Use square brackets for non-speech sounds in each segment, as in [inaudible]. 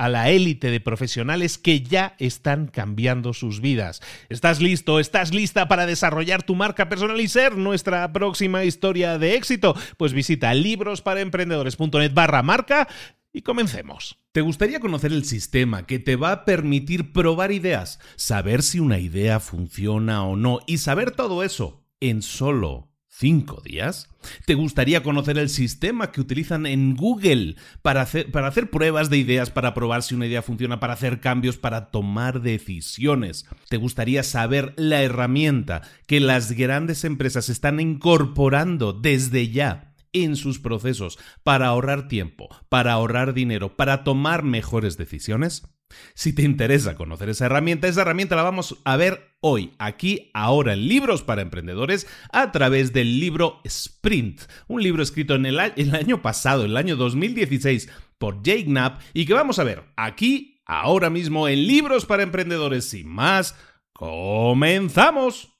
a la élite de profesionales que ya están cambiando sus vidas. ¿Estás listo? ¿Estás lista para desarrollar tu marca personal y ser nuestra próxima historia de éxito? Pues visita librosparaemprendedores.net barra marca y comencemos. ¿Te gustaría conocer el sistema que te va a permitir probar ideas, saber si una idea funciona o no y saber todo eso en solo cinco días? ¿Te gustaría conocer el sistema que utilizan en Google para hacer, para hacer, pruebas de ideas, para probar si una idea funciona, para hacer cambios, para tomar decisiones? ¿Te gustaría saber la herramienta que las grandes empresas están incorporando desde ya en sus procesos para ahorrar tiempo, para ahorrar dinero, para tomar mejores decisiones? Si te interesa conocer esa herramienta, esa herramienta la vamos a ver hoy, aquí, ahora, en Libros para Emprendedores, a través del libro Sprint, un libro escrito en el, año pasado, el año 2016, por Jake Knapp, y que vamos a ver aquí, ahora mismo, en Libros para Emprendedores. Sin más, comenzamos.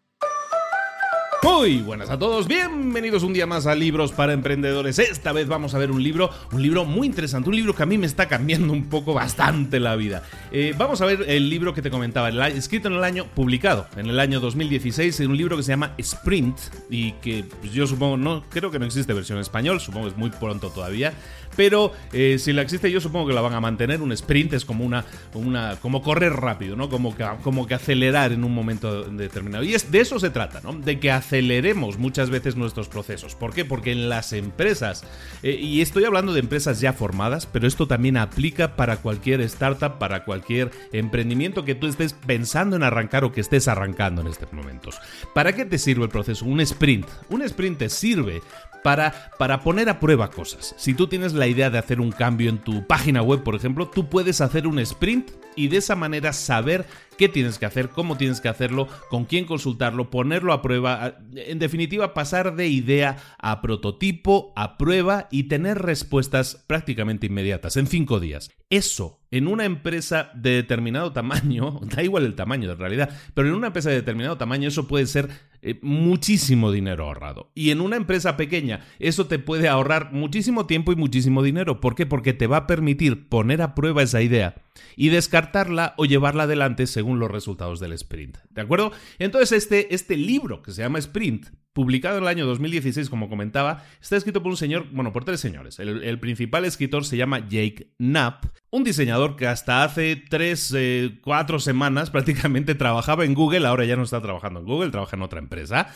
Muy buenas a todos, bienvenidos un día más a Libros para Emprendedores. Esta vez vamos a ver un libro, un libro muy interesante, un libro que a mí me está cambiando un poco bastante la vida. Eh, vamos a ver el libro que te comentaba, escrito en el año, publicado en el año 2016, en un libro que se llama Sprint y que pues, yo supongo, no, creo que no existe versión en español, supongo que es muy pronto todavía, pero eh, si la existe yo supongo que la van a mantener. Un sprint es como una, una como correr rápido, ¿no? Como que, como que acelerar en un momento determinado. Y es, de eso se trata, ¿no? De que aceleremos muchas veces nuestros procesos. ¿Por qué? Porque en las empresas, eh, y estoy hablando de empresas ya formadas, pero esto también aplica para cualquier startup, para cualquier emprendimiento que tú estés pensando en arrancar o que estés arrancando en estos momentos. ¿Para qué te sirve el proceso? Un sprint. Un sprint te sirve para, para poner a prueba cosas. Si tú tienes idea de hacer un cambio en tu página web, por ejemplo, tú puedes hacer un sprint y de esa manera saber qué tienes que hacer, cómo tienes que hacerlo, con quién consultarlo, ponerlo a prueba, en definitiva pasar de idea a prototipo, a prueba y tener respuestas prácticamente inmediatas en cinco días. Eso en una empresa de determinado tamaño, [laughs] da igual el tamaño en realidad, pero en una empresa de determinado tamaño eso puede ser eh, muchísimo dinero ahorrado. Y en una empresa pequeña eso te puede ahorrar muchísimo tiempo y muchísimo dinero. ¿Por qué? Porque te va a permitir poner a prueba esa idea y descartarla o llevarla adelante según los resultados del sprint. ¿De acuerdo? Entonces este, este libro que se llama Sprint publicado en el año 2016, como comentaba, está escrito por un señor, bueno, por tres señores. El, principal escritor se llama Jake Knapp, un diseñador que hasta hace tres, eh, cuatro semanas [laughs] prácticamente trabajaba en Google, ahora ya no está trabajando en Google, trabaja en otra empresa.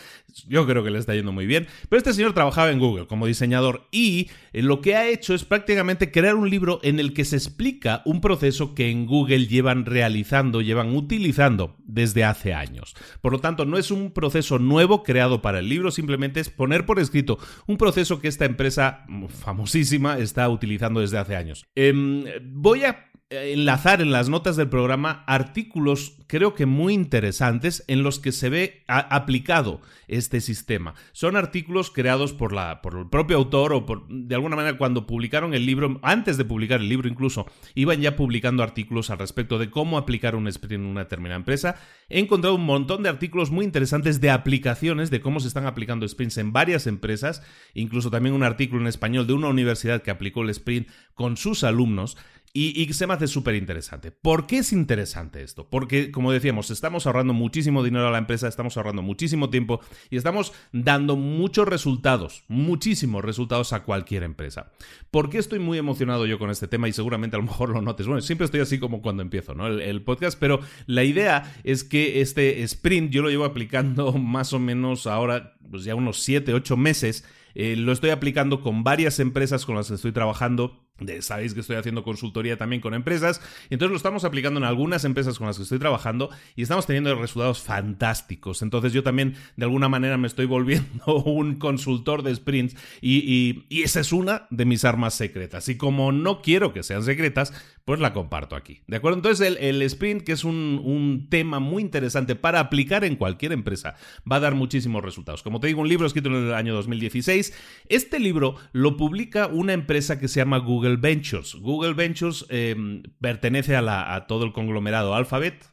Yo creo que le está yendo muy bien, pero este señor trabajaba en Google como diseñador y eh, lo que ha hecho es prácticamente crear un libro en el que se explica un proceso que en Google llevan realizando, llevan utilizando desde hace años. Por lo tanto, no es un proceso nuevo creado para el libro simplemente es poner por escrito un proceso que esta empresa famosísima está utilizando desde hace años. Em, voy a enlazar en las notas del programa artículos creo que muy interesantes en los que se ve aplicado este sistema. Son artículos creados por, la, por el propio autor o por, de alguna manera cuando publicaron el libro, antes de publicar el libro incluso, iban ya publicando artículos al respecto de cómo aplicar un sprint en una determinada empresa. He encontrado un montón de artículos muy interesantes de aplicaciones, de cómo se están aplicando sprints en varias empresas, incluso también un artículo en español de una universidad que aplicó el sprint con sus alumnos. Y, se me hace súper interesante. ¿Por qué es interesante esto? Porque, como decíamos, estamos ahorrando muchísimo dinero a la empresa, estamos ahorrando muchísimo tiempo y estamos dando muchos resultados, muchísimos resultados a cualquier empresa. ¿Por qué estoy muy emocionado yo con este tema? Y seguramente a lo mejor lo notes. Bueno, siempre estoy así como cuando empiezo, ¿no? El, el podcast, pero la idea es que este sprint yo lo llevo aplicando más o menos ahora, pues ya unos 7, 8 meses. Eh, lo estoy aplicando con varias empresas con las que estoy trabajando sabéis que estoy haciendo consultoría también con empresas, y entonces lo estamos aplicando en algunas empresas con las que estoy trabajando y estamos teniendo resultados fantásticos. Entonces yo también de alguna manera me estoy volviendo [laughs] un consultor de sprints y, esa es una de mis armas secretas. Y como no quiero que sean secretas, pues la comparto aquí. ¿De acuerdo? Entonces el, sprint, que es un, un, tema muy interesante para aplicar en cualquier empresa, va a dar muchísimos resultados. Como te digo, un libro escrito en el año 2016. Este libro lo publica una empresa que se llama Google Google Ventures. Google Ventures em, pertenece a, a todo el conglomerado Alphabet,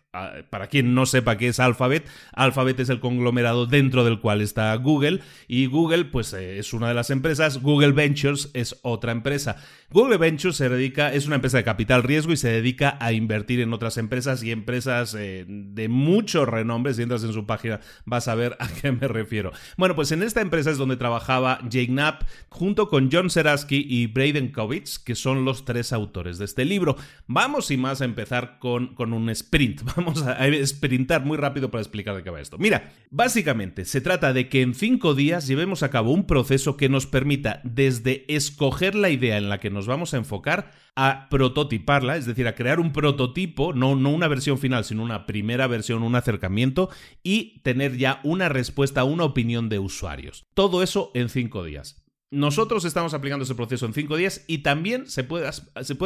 para quien no sepa qué es Alphabet, Alphabet es el conglomerado dentro del cual está Google y Google pues eh, es una de las empresas, Google Ventures es otra empresa. Google Ventures se dedica, es una empresa de capital riesgo y se dedica a invertir en otras empresas y empresas eh, de mucho renombre. Si entras en su página vas a ver a qué me refiero. Bueno, pues en esta empresa es donde trabajaba Jake Knapp junto con John Seraski y Braden Kovitz, que son los tres autores de este libro. Vamos y más a empezar con, con un sprint. [laughs] Vamos a, a sprintar muy rápido para explicar de qué va esto. Mira, básicamente se trata de que en cinco días llevemos a cabo un proceso que nos permita desde escoger la idea en la que nos vamos a enfocar a prototiparla, es decir, a crear un prototipo, no, no una versión final, sino una primera versión, un acercamiento y tener ya una respuesta, una opinión de usuarios. Todo eso en cinco días. Nosotros estamos aplicando ese proceso en cinco días y también se puede,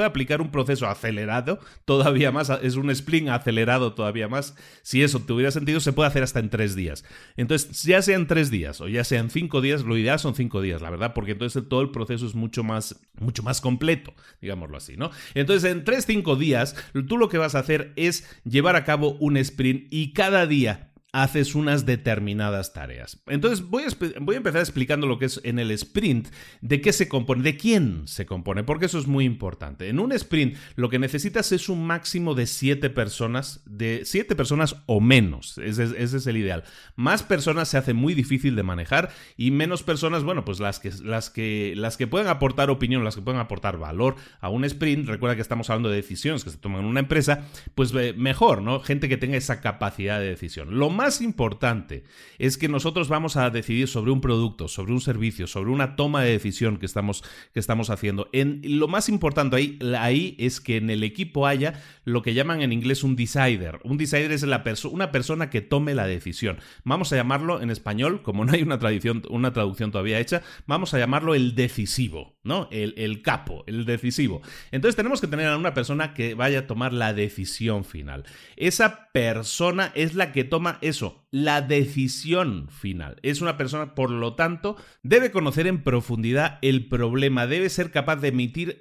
aplicar un proceso acelerado todavía más, es un sprint acelerado todavía más. Si eso tuviera sentido, se puede hacer hasta en tres días. Entonces, ya sea en tres días o ya sea en cinco días, lo ideal son cinco días, la verdad, porque entonces todo el proceso es mucho más, mucho más completo, digámoslo así, ¿no? Entonces, en tres, cinco días, tú lo que vas a hacer es llevar a cabo un sprint y cada día haces unas determinadas tareas. Entonces voy a, voy a, empezar explicando lo que es en el sprint, de qué se compone, de quién se compone, porque eso es muy importante. En un sprint lo que necesitas es un máximo de siete personas, de siete personas o menos, ese, es el ideal. Más personas se hace muy difícil de manejar y menos personas, bueno, pues las que, las que, las que pueden aportar opinión, las que pueden aportar valor a un sprint, recuerda que estamos hablando de decisiones que se toman en una empresa, pues eh, mejor, ¿no? Gente que tenga esa capacidad de decisión. Lo más más importante es que nosotros vamos a decidir sobre un producto, sobre un servicio, sobre una toma de decisión que estamos, que estamos haciendo. En, lo más importante ahí, ahí es que en el equipo haya lo que llaman en inglés un decider. Un decider es la una persona que tome la decisión. Vamos a llamarlo en español, como no hay una, tradición, una traducción todavía hecha, vamos a llamarlo el decisivo, ¿no? El, el capo, el decisivo. Entonces tenemos que tener a una persona que vaya a tomar la decisión final. Esa persona es la que toma eso, la decisión final. Es una persona, por lo tanto, debe conocer en profundidad el problema, debe ser capaz de emitir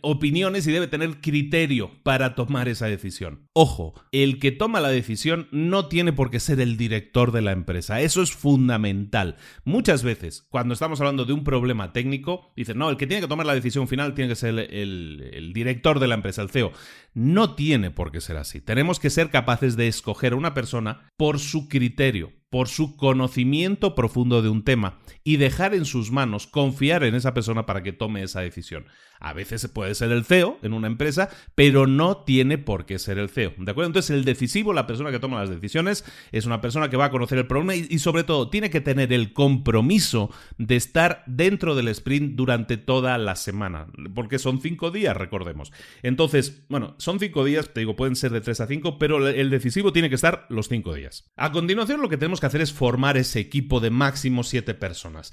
opiniones y debe tener criterio para tomar esa decisión. Ojo, el que toma la decisión no tiene por qué ser el director de la empresa, eso es fundamental. Muchas veces, cuando estamos hablando de un problema técnico, dicen, no, el que tiene que tomar la decisión final tiene que ser el, el director de la empresa, el CEO. No tiene por qué ser así. Tenemos que ser capaces de escoger a una persona por su criterio, por su conocimiento profundo de un tema y dejar en sus manos, confiar en esa persona para que tome esa decisión. A veces puede ser el CEO en una empresa, pero no tiene por qué ser el CEO. ¿De acuerdo? Entonces el decisivo, la persona que toma las decisiones, es una persona que va a conocer el problema y, sobre todo tiene que tener el compromiso de estar dentro del sprint durante toda la semana, porque son cinco días, recordemos. Entonces, bueno, son cinco días, te digo, pueden ser de tres a cinco, pero el decisivo tiene que estar los cinco días. A continuación, lo que tenemos que hacer es formar ese equipo de máximo siete personas.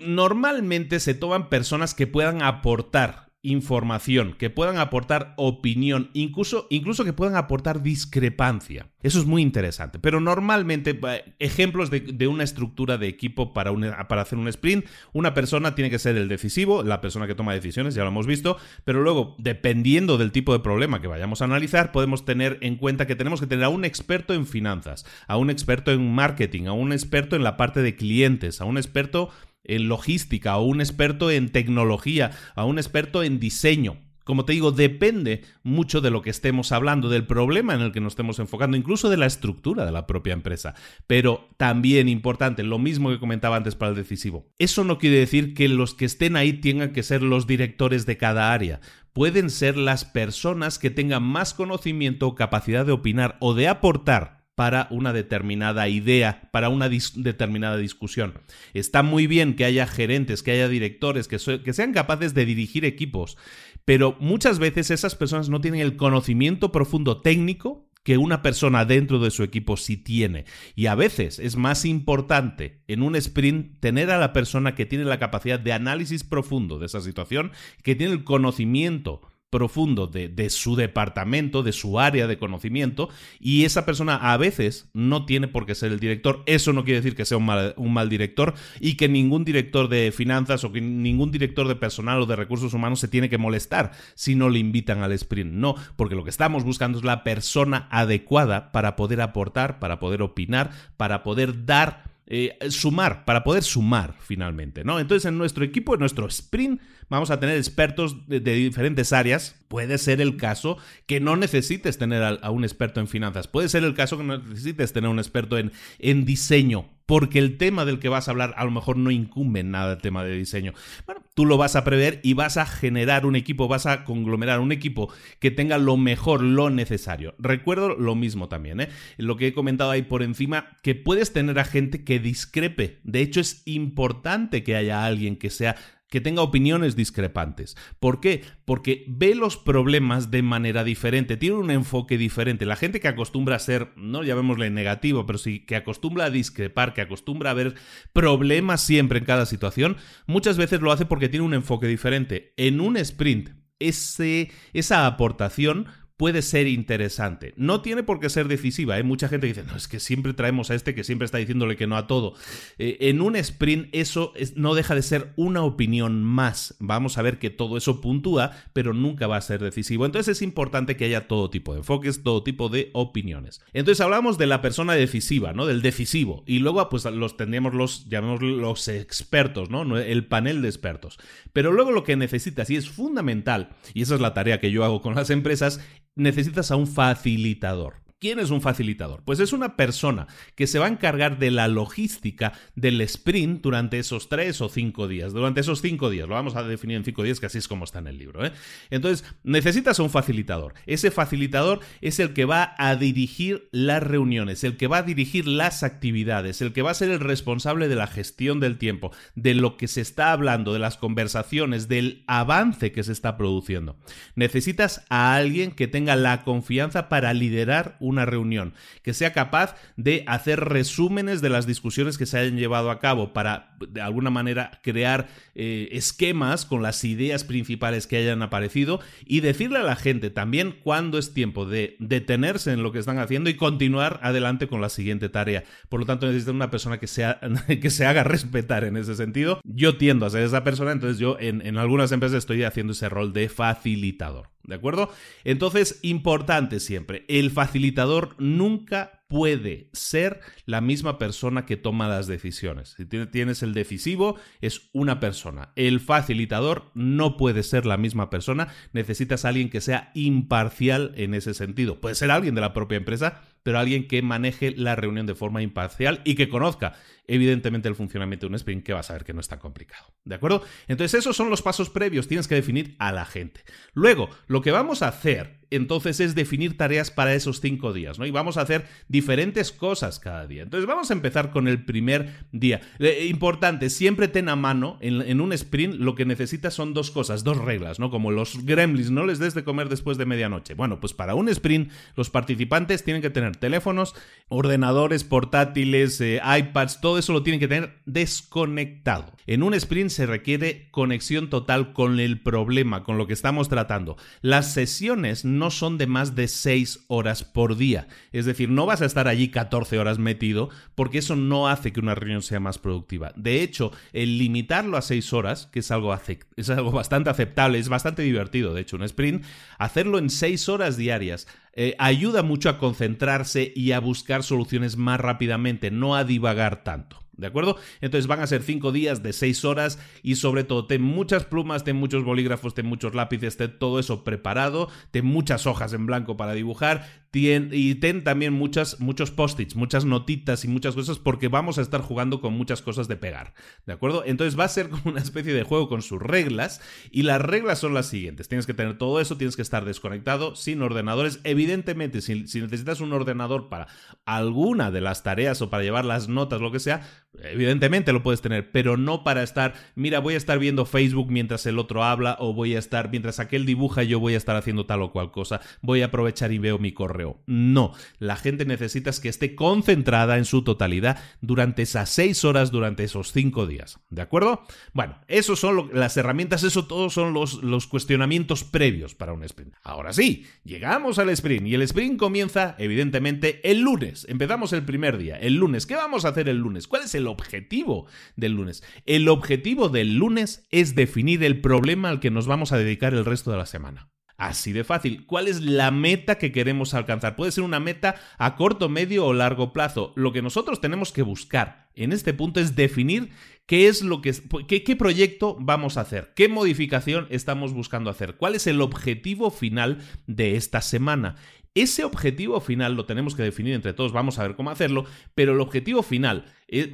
Normalmente se toman personas que puedan aportar información, que puedan aportar opinión, incluso, incluso que puedan aportar discrepancia. Eso es muy interesante. Pero normalmente, ejemplos de, una estructura de equipo para, para hacer un sprint, una persona tiene que ser el decisivo, la persona que toma decisiones, ya lo hemos visto, pero luego, dependiendo del tipo de problema que vayamos a analizar, podemos tener en cuenta que tenemos que tener a un experto en finanzas, a un experto en marketing, a un experto en la parte de clientes, a un experto en logística, a un experto en tecnología, a un experto en diseño. Como te digo, depende mucho de lo que estemos hablando, del problema en el que nos estemos enfocando, incluso de la estructura de la propia empresa. Pero también importante, lo mismo que comentaba antes para el decisivo. Eso no quiere decir que los que estén ahí tengan que ser los directores de cada área. Pueden ser las personas que tengan más conocimiento o capacidad de opinar o de aportar para una determinada idea, para una determinada discusión. Está muy bien que haya gerentes, que haya directores, que, que sean capaces de dirigir equipos, pero muchas veces esas personas no tienen el conocimiento profundo técnico que una persona dentro de su equipo sí tiene. Y a veces es más importante en un sprint tener a la persona que tiene la capacidad de análisis profundo de esa situación, que tiene el conocimiento profundo de, su departamento, de su área de conocimiento, y esa persona a veces no tiene por qué ser el director. Eso no quiere decir que sea un mal, director y que ningún director de finanzas o que ningún director de personal o de recursos humanos se tiene que molestar si no le invitan al sprint. No, porque lo que estamos buscando es la persona adecuada para poder aportar, para poder opinar, para poder dar eh, sumar, para poder sumar finalmente, ¿no? Entonces en nuestro equipo, en nuestro sprint, vamos a tener expertos de, diferentes áreas. Puede ser el caso que no necesites tener a, un experto en finanzas, puede ser el caso que no necesites tener un experto en, en diseño, porque el tema del que vas a hablar a lo mejor no incumbe en nada el tema de diseño. Bueno, tú lo vas a prever y vas a generar un equipo, vas a conglomerar un equipo que tenga lo mejor, lo necesario. Recuerdo lo mismo también, ¿eh? Lo que he comentado ahí por encima, que puedes tener a gente que discrepe. De hecho, es importante que haya alguien que sea que tenga opiniones discrepantes. ¿Por qué? Porque ve los problemas de manera diferente, tiene un enfoque diferente. La gente que acostumbra a ser, no llamémosle negativo, pero sí que acostumbra a discrepar, que acostumbra a ver problemas siempre en cada situación, muchas veces lo hace porque tiene un enfoque diferente. En un sprint, ese, esa aportación puede ser interesante. No tiene por qué ser decisiva. Hay ¿eh? mucha gente que dice, no, es que siempre traemos a este que siempre está diciéndole que no a todo. Eh, en un sprint eso no deja de ser una opinión más. Vamos a ver que todo eso puntúa, pero nunca va a ser decisivo. Entonces es importante que haya todo tipo de enfoques, todo tipo de opiniones. Entonces hablamos de la persona decisiva, ¿no? Del decisivo. Y luego pues los tendríamos los, llamemos los expertos, ¿no? El panel de expertos. Pero luego lo que necesitas, y es fundamental, y esa es la tarea que yo hago con las empresas, necesitas a un facilitador. ¿Quién es un facilitador? Pues es una persona que se va a encargar de la logística del sprint durante esos tres o cinco días. Durante esos cinco días, lo vamos a definir en cinco días, que así es como está en el libro. ¿eh? Entonces, necesitas un facilitador. Ese facilitador es el que va a dirigir las reuniones, el que va a dirigir las actividades, el que va a ser el responsable de la gestión del tiempo, de lo que se está hablando, de las conversaciones, del avance que se está produciendo. Necesitas a alguien que tenga la confianza para liderar un una reunión, que sea capaz de hacer resúmenes de las discusiones que se hayan llevado a cabo para, de alguna manera, crear eh, esquemas con las ideas principales que hayan aparecido y decirle a la gente también cuándo es tiempo de detenerse en lo que están haciendo y continuar adelante con la siguiente tarea. Por lo tanto, necesita una persona que, sea, [laughs] que se haga respetar en ese sentido. Yo tiendo a ser esa persona, entonces yo en, en algunas empresas estoy haciendo ese rol de facilitador. ¿De acuerdo? Entonces, importante siempre, el facilitador nunca puede ser la misma persona que toma las decisiones. Si tienes el decisivo, es una persona. El facilitador no puede ser la misma persona. Necesitas a alguien que sea imparcial en ese sentido. Puede ser alguien de la propia empresa, pero alguien que maneje la reunión de forma imparcial y que conozca evidentemente el funcionamiento de un sprint que vas a ver que no es tan complicado. ¿De acuerdo? Entonces esos son los pasos previos, tienes que definir a la gente. Luego, lo que vamos a hacer entonces es definir tareas para esos cinco días, ¿no? Y vamos a hacer diferentes cosas cada día. Entonces vamos a empezar con el primer día. Eh, importante, siempre ten a mano en, un sprint lo que necesitas son dos cosas, dos reglas, ¿no? Como los gremlins, no les des de comer después de medianoche. Bueno, pues para un sprint los participantes tienen que tener teléfonos, ordenadores portátiles, eh, iPads, todo eso lo tienen que tener desconectado. En un sprint se requiere conexión total con el problema, con lo que estamos tratando. Las sesiones no son de más de 6 horas por día. Es decir, no vas a estar allí 14 horas metido porque eso no hace que una reunión sea más productiva. De hecho, el limitarlo a 6 horas, que es algo, es algo bastante aceptable, es bastante divertido, de hecho, un sprint, hacerlo en 6 horas diarias eh, ayuda mucho a concentrarse y a buscar soluciones más rápidamente, no a divagar tanto. ¿De acuerdo? Entonces van a ser cinco días de seis horas y sobre todo ten muchas plumas, ten muchos bolígrafos, ten muchos lápices, ten todo eso preparado, ten muchas hojas en blanco para dibujar y ten también muchas, muchos post-its, muchas notitas y muchas cosas porque vamos a estar jugando con muchas cosas de pegar. ¿De acuerdo? Entonces va a ser como una especie de juego con sus reglas y las reglas son las siguientes. Tienes que tener todo eso, tienes que estar desconectado, sin ordenadores. Evidentemente, si, si necesitas un ordenador para alguna de las tareas o para llevar las notas, lo que sea, Evidentemente lo puedes tener, pero no para estar, mira, voy a estar viendo Facebook mientras el otro habla o voy a estar, mientras aquel dibuja, yo voy a estar haciendo tal o cual cosa, voy a aprovechar y veo mi correo. No, la gente necesita que esté concentrada en su totalidad durante esas seis horas, durante esos cinco días. ¿De acuerdo? Bueno, eso son las herramientas, eso todos son los, los cuestionamientos previos para un sprint. Ahora sí, llegamos al sprint y el sprint comienza, evidentemente, el lunes. Empezamos el primer día, el lunes. ¿Qué vamos a hacer el lunes? ¿Cuál es el objetivo del lunes? El objetivo del lunes es definir el problema al que nos vamos a dedicar el resto de la semana. Así de fácil. ¿Cuál es la meta que queremos alcanzar? Puede ser una meta a corto, medio o largo plazo. Lo que nosotros tenemos que buscar en este punto es definir qué es lo que qué, proyecto vamos a hacer, qué modificación estamos buscando hacer, cuál es el objetivo final de esta semana. Ese objetivo final lo tenemos que definir entre todos, vamos a ver cómo hacerlo, pero el objetivo final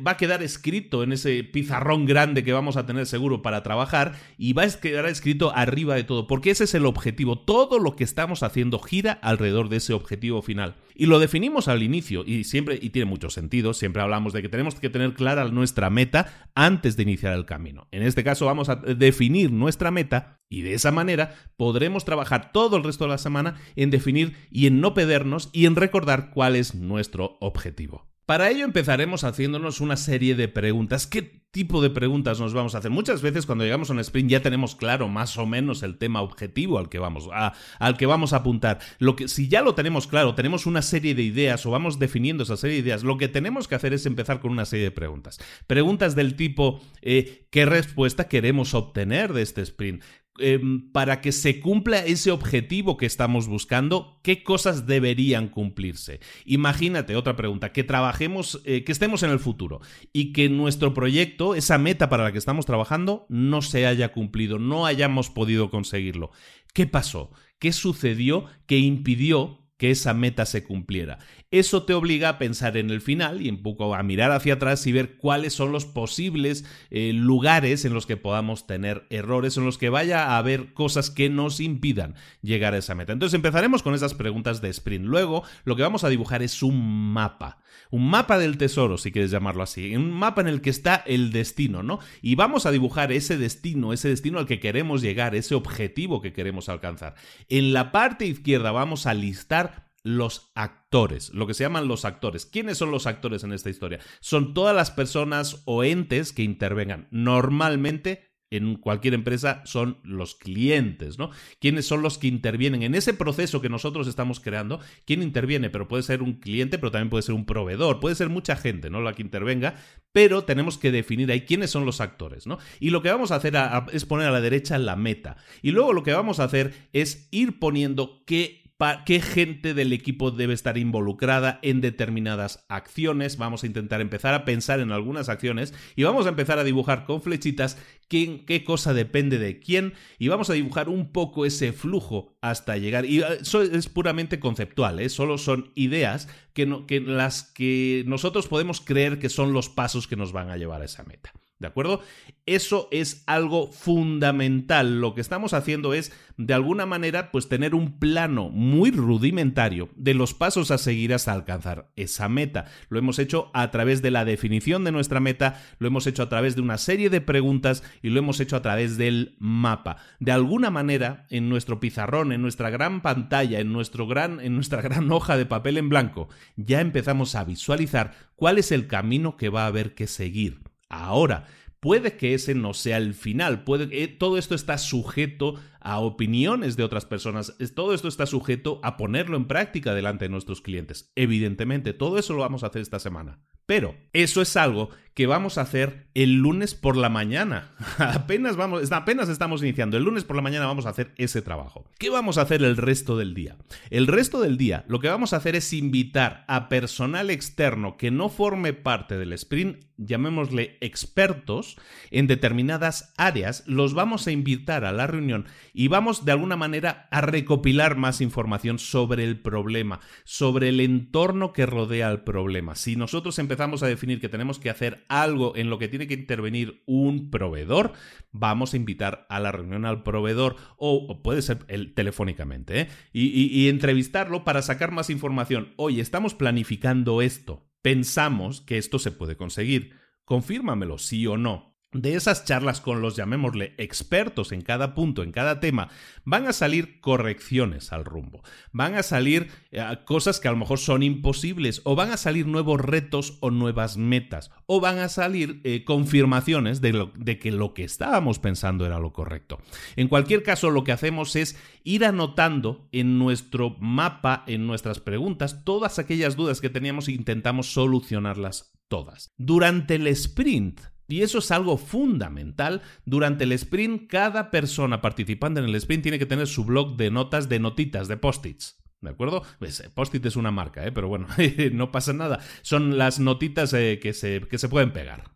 va a quedar escrito en ese pizarrón grande que vamos a tener seguro para trabajar y va a quedar escrito arriba de todo, porque ese es el objetivo. Todo lo que estamos haciendo gira alrededor de ese objetivo final. Y lo definimos al inicio y siempre, y tiene mucho sentido, siempre hablamos de que tenemos que tener clara nuestra meta antes de iniciar el camino. En este caso vamos a definir nuestra meta y de esa manera podremos trabajar todo el resto de la semana en definir y en no perdernos y en recordar cuál es nuestro objetivo. Para ello empezaremos haciéndonos una serie de preguntas. ¿Qué tipo de preguntas nos vamos a hacer? Muchas veces cuando llegamos a un sprint ya tenemos claro más o menos el tema objetivo al que vamos a, al que vamos a apuntar. Lo que, si ya lo tenemos claro, tenemos una serie de ideas o vamos definiendo esa serie de ideas, lo que tenemos que hacer es empezar con una serie de preguntas. Preguntas del tipo, eh, ¿qué respuesta queremos obtener de este sprint? Em, para que se cumpla ese objetivo que estamos buscando, ¿qué cosas deberían cumplirse? Imagínate, otra pregunta, que trabajemos, eh, que estemos en el futuro y que nuestro proyecto, esa meta para la que estamos trabajando, no se haya cumplido, no hayamos podido conseguirlo. ¿Qué pasó? ¿Qué sucedió que impidió que esa meta se cumpliera. Eso te obliga a pensar en el final y un poco a mirar hacia atrás y ver cuáles son los posibles eh, lugares en los que podamos tener errores, en los que vaya a haber cosas que nos impidan llegar a esa meta. Entonces empezaremos con esas preguntas de sprint. Luego lo que vamos a dibujar es un mapa. Un mapa del tesoro, si quieres llamarlo así. Un mapa en el que está el destino, ¿no? Y vamos a dibujar ese destino, ese destino al que queremos llegar, ese objetivo que queremos alcanzar. En la parte izquierda vamos a listar los actores, lo que se llaman los actores. ¿Quiénes son los actores en esta historia? Son todas las personas o entes que intervengan. Normalmente en cualquier empresa son los clientes, ¿no? ¿Quiénes son los que intervienen en ese proceso que nosotros estamos creando? ¿Quién interviene? Pero puede ser un cliente, pero también puede ser un proveedor, puede ser mucha gente, ¿no? La que intervenga, pero tenemos que definir ahí quiénes son los actores, ¿no? Y lo que vamos a hacer es poner a la derecha la meta. Y luego lo que vamos a hacer es ir poniendo qué qué gente del equipo debe estar involucrada en determinadas acciones. Vamos a intentar empezar a pensar en algunas acciones y vamos a empezar a dibujar con flechitas qué cosa depende de quién y vamos a dibujar un poco ese flujo hasta llegar. Y eh, eso es puramente conceptual, ¿eh? solo son ideas que, que las que nosotros podemos creer que son los pasos que nos van a llevar a esa meta. ¿De acuerdo? Eso es algo fundamental. Lo que estamos haciendo es, de alguna manera, pues tener un plano muy rudimentario de los pasos a seguir hasta alcanzar esa meta. Lo hemos hecho a través de la definición de nuestra meta, lo hemos hecho a través de una serie de preguntas y lo hemos hecho a través del mapa. De alguna manera, en nuestro pizarrón, en nuestra gran pantalla, en, nuestro gran, en nuestra [laughs] gran hoja de papel en blanco, ya empezamos a visualizar cuál es el camino que va a haber que seguir. Ahora, puede que ese no sea el final, puede que todo esto está sujeto a opiniones de otras personas. Todo esto está sujeto a ponerlo en práctica delante de nuestros clientes. Evidentemente, todo eso lo vamos a hacer esta semana. Pero eso es algo que vamos a hacer el lunes por la mañana. [laughs] apenas vamos, apenas estamos iniciando. El lunes por la mañana vamos a hacer ese trabajo. ¿Qué vamos a hacer el resto del día? El resto del día lo que vamos a hacer es invitar a personal externo que no forme parte del sprint, llamémosle expertos, en determinadas áreas, los vamos a invitar a la reunión y vamos de alguna manera a recopilar más información sobre el problema, sobre el entorno que rodea el problema. Si nosotros empezamos a definir que tenemos que hacer algo en lo que tiene que intervenir un proveedor, vamos a invitar a la reunión al proveedor o, puede ser el, telefónicamente ¿eh? y entrevistarlo para sacar más información. Oye, estamos planificando esto. Pensamos que esto se puede conseguir. Confírmamelo, sí o no de esas charlas con los, llamémosle, expertos en cada punto, en cada tema, van a salir correcciones al rumbo, van a salir eh, cosas que a lo mejor son imposibles, o van a salir nuevos retos o nuevas metas, o van a salir eh, confirmaciones de, de que lo que estábamos pensando era lo correcto. En cualquier caso, lo que hacemos es ir anotando en nuestro mapa, en nuestras preguntas, todas aquellas dudas que teníamos e intentamos solucionarlas todas. Durante el sprint, y eso es algo fundamental. Durante el sprint, cada persona participante en el sprint tiene que tener su blog de notas de notitas, de post-its. ¿De acuerdo? Pues, eh, Post-it es una marca, ¿eh? pero bueno, [laughs] no pasa nada. Son las notitas eh, que, se, que, se, pueden pegar.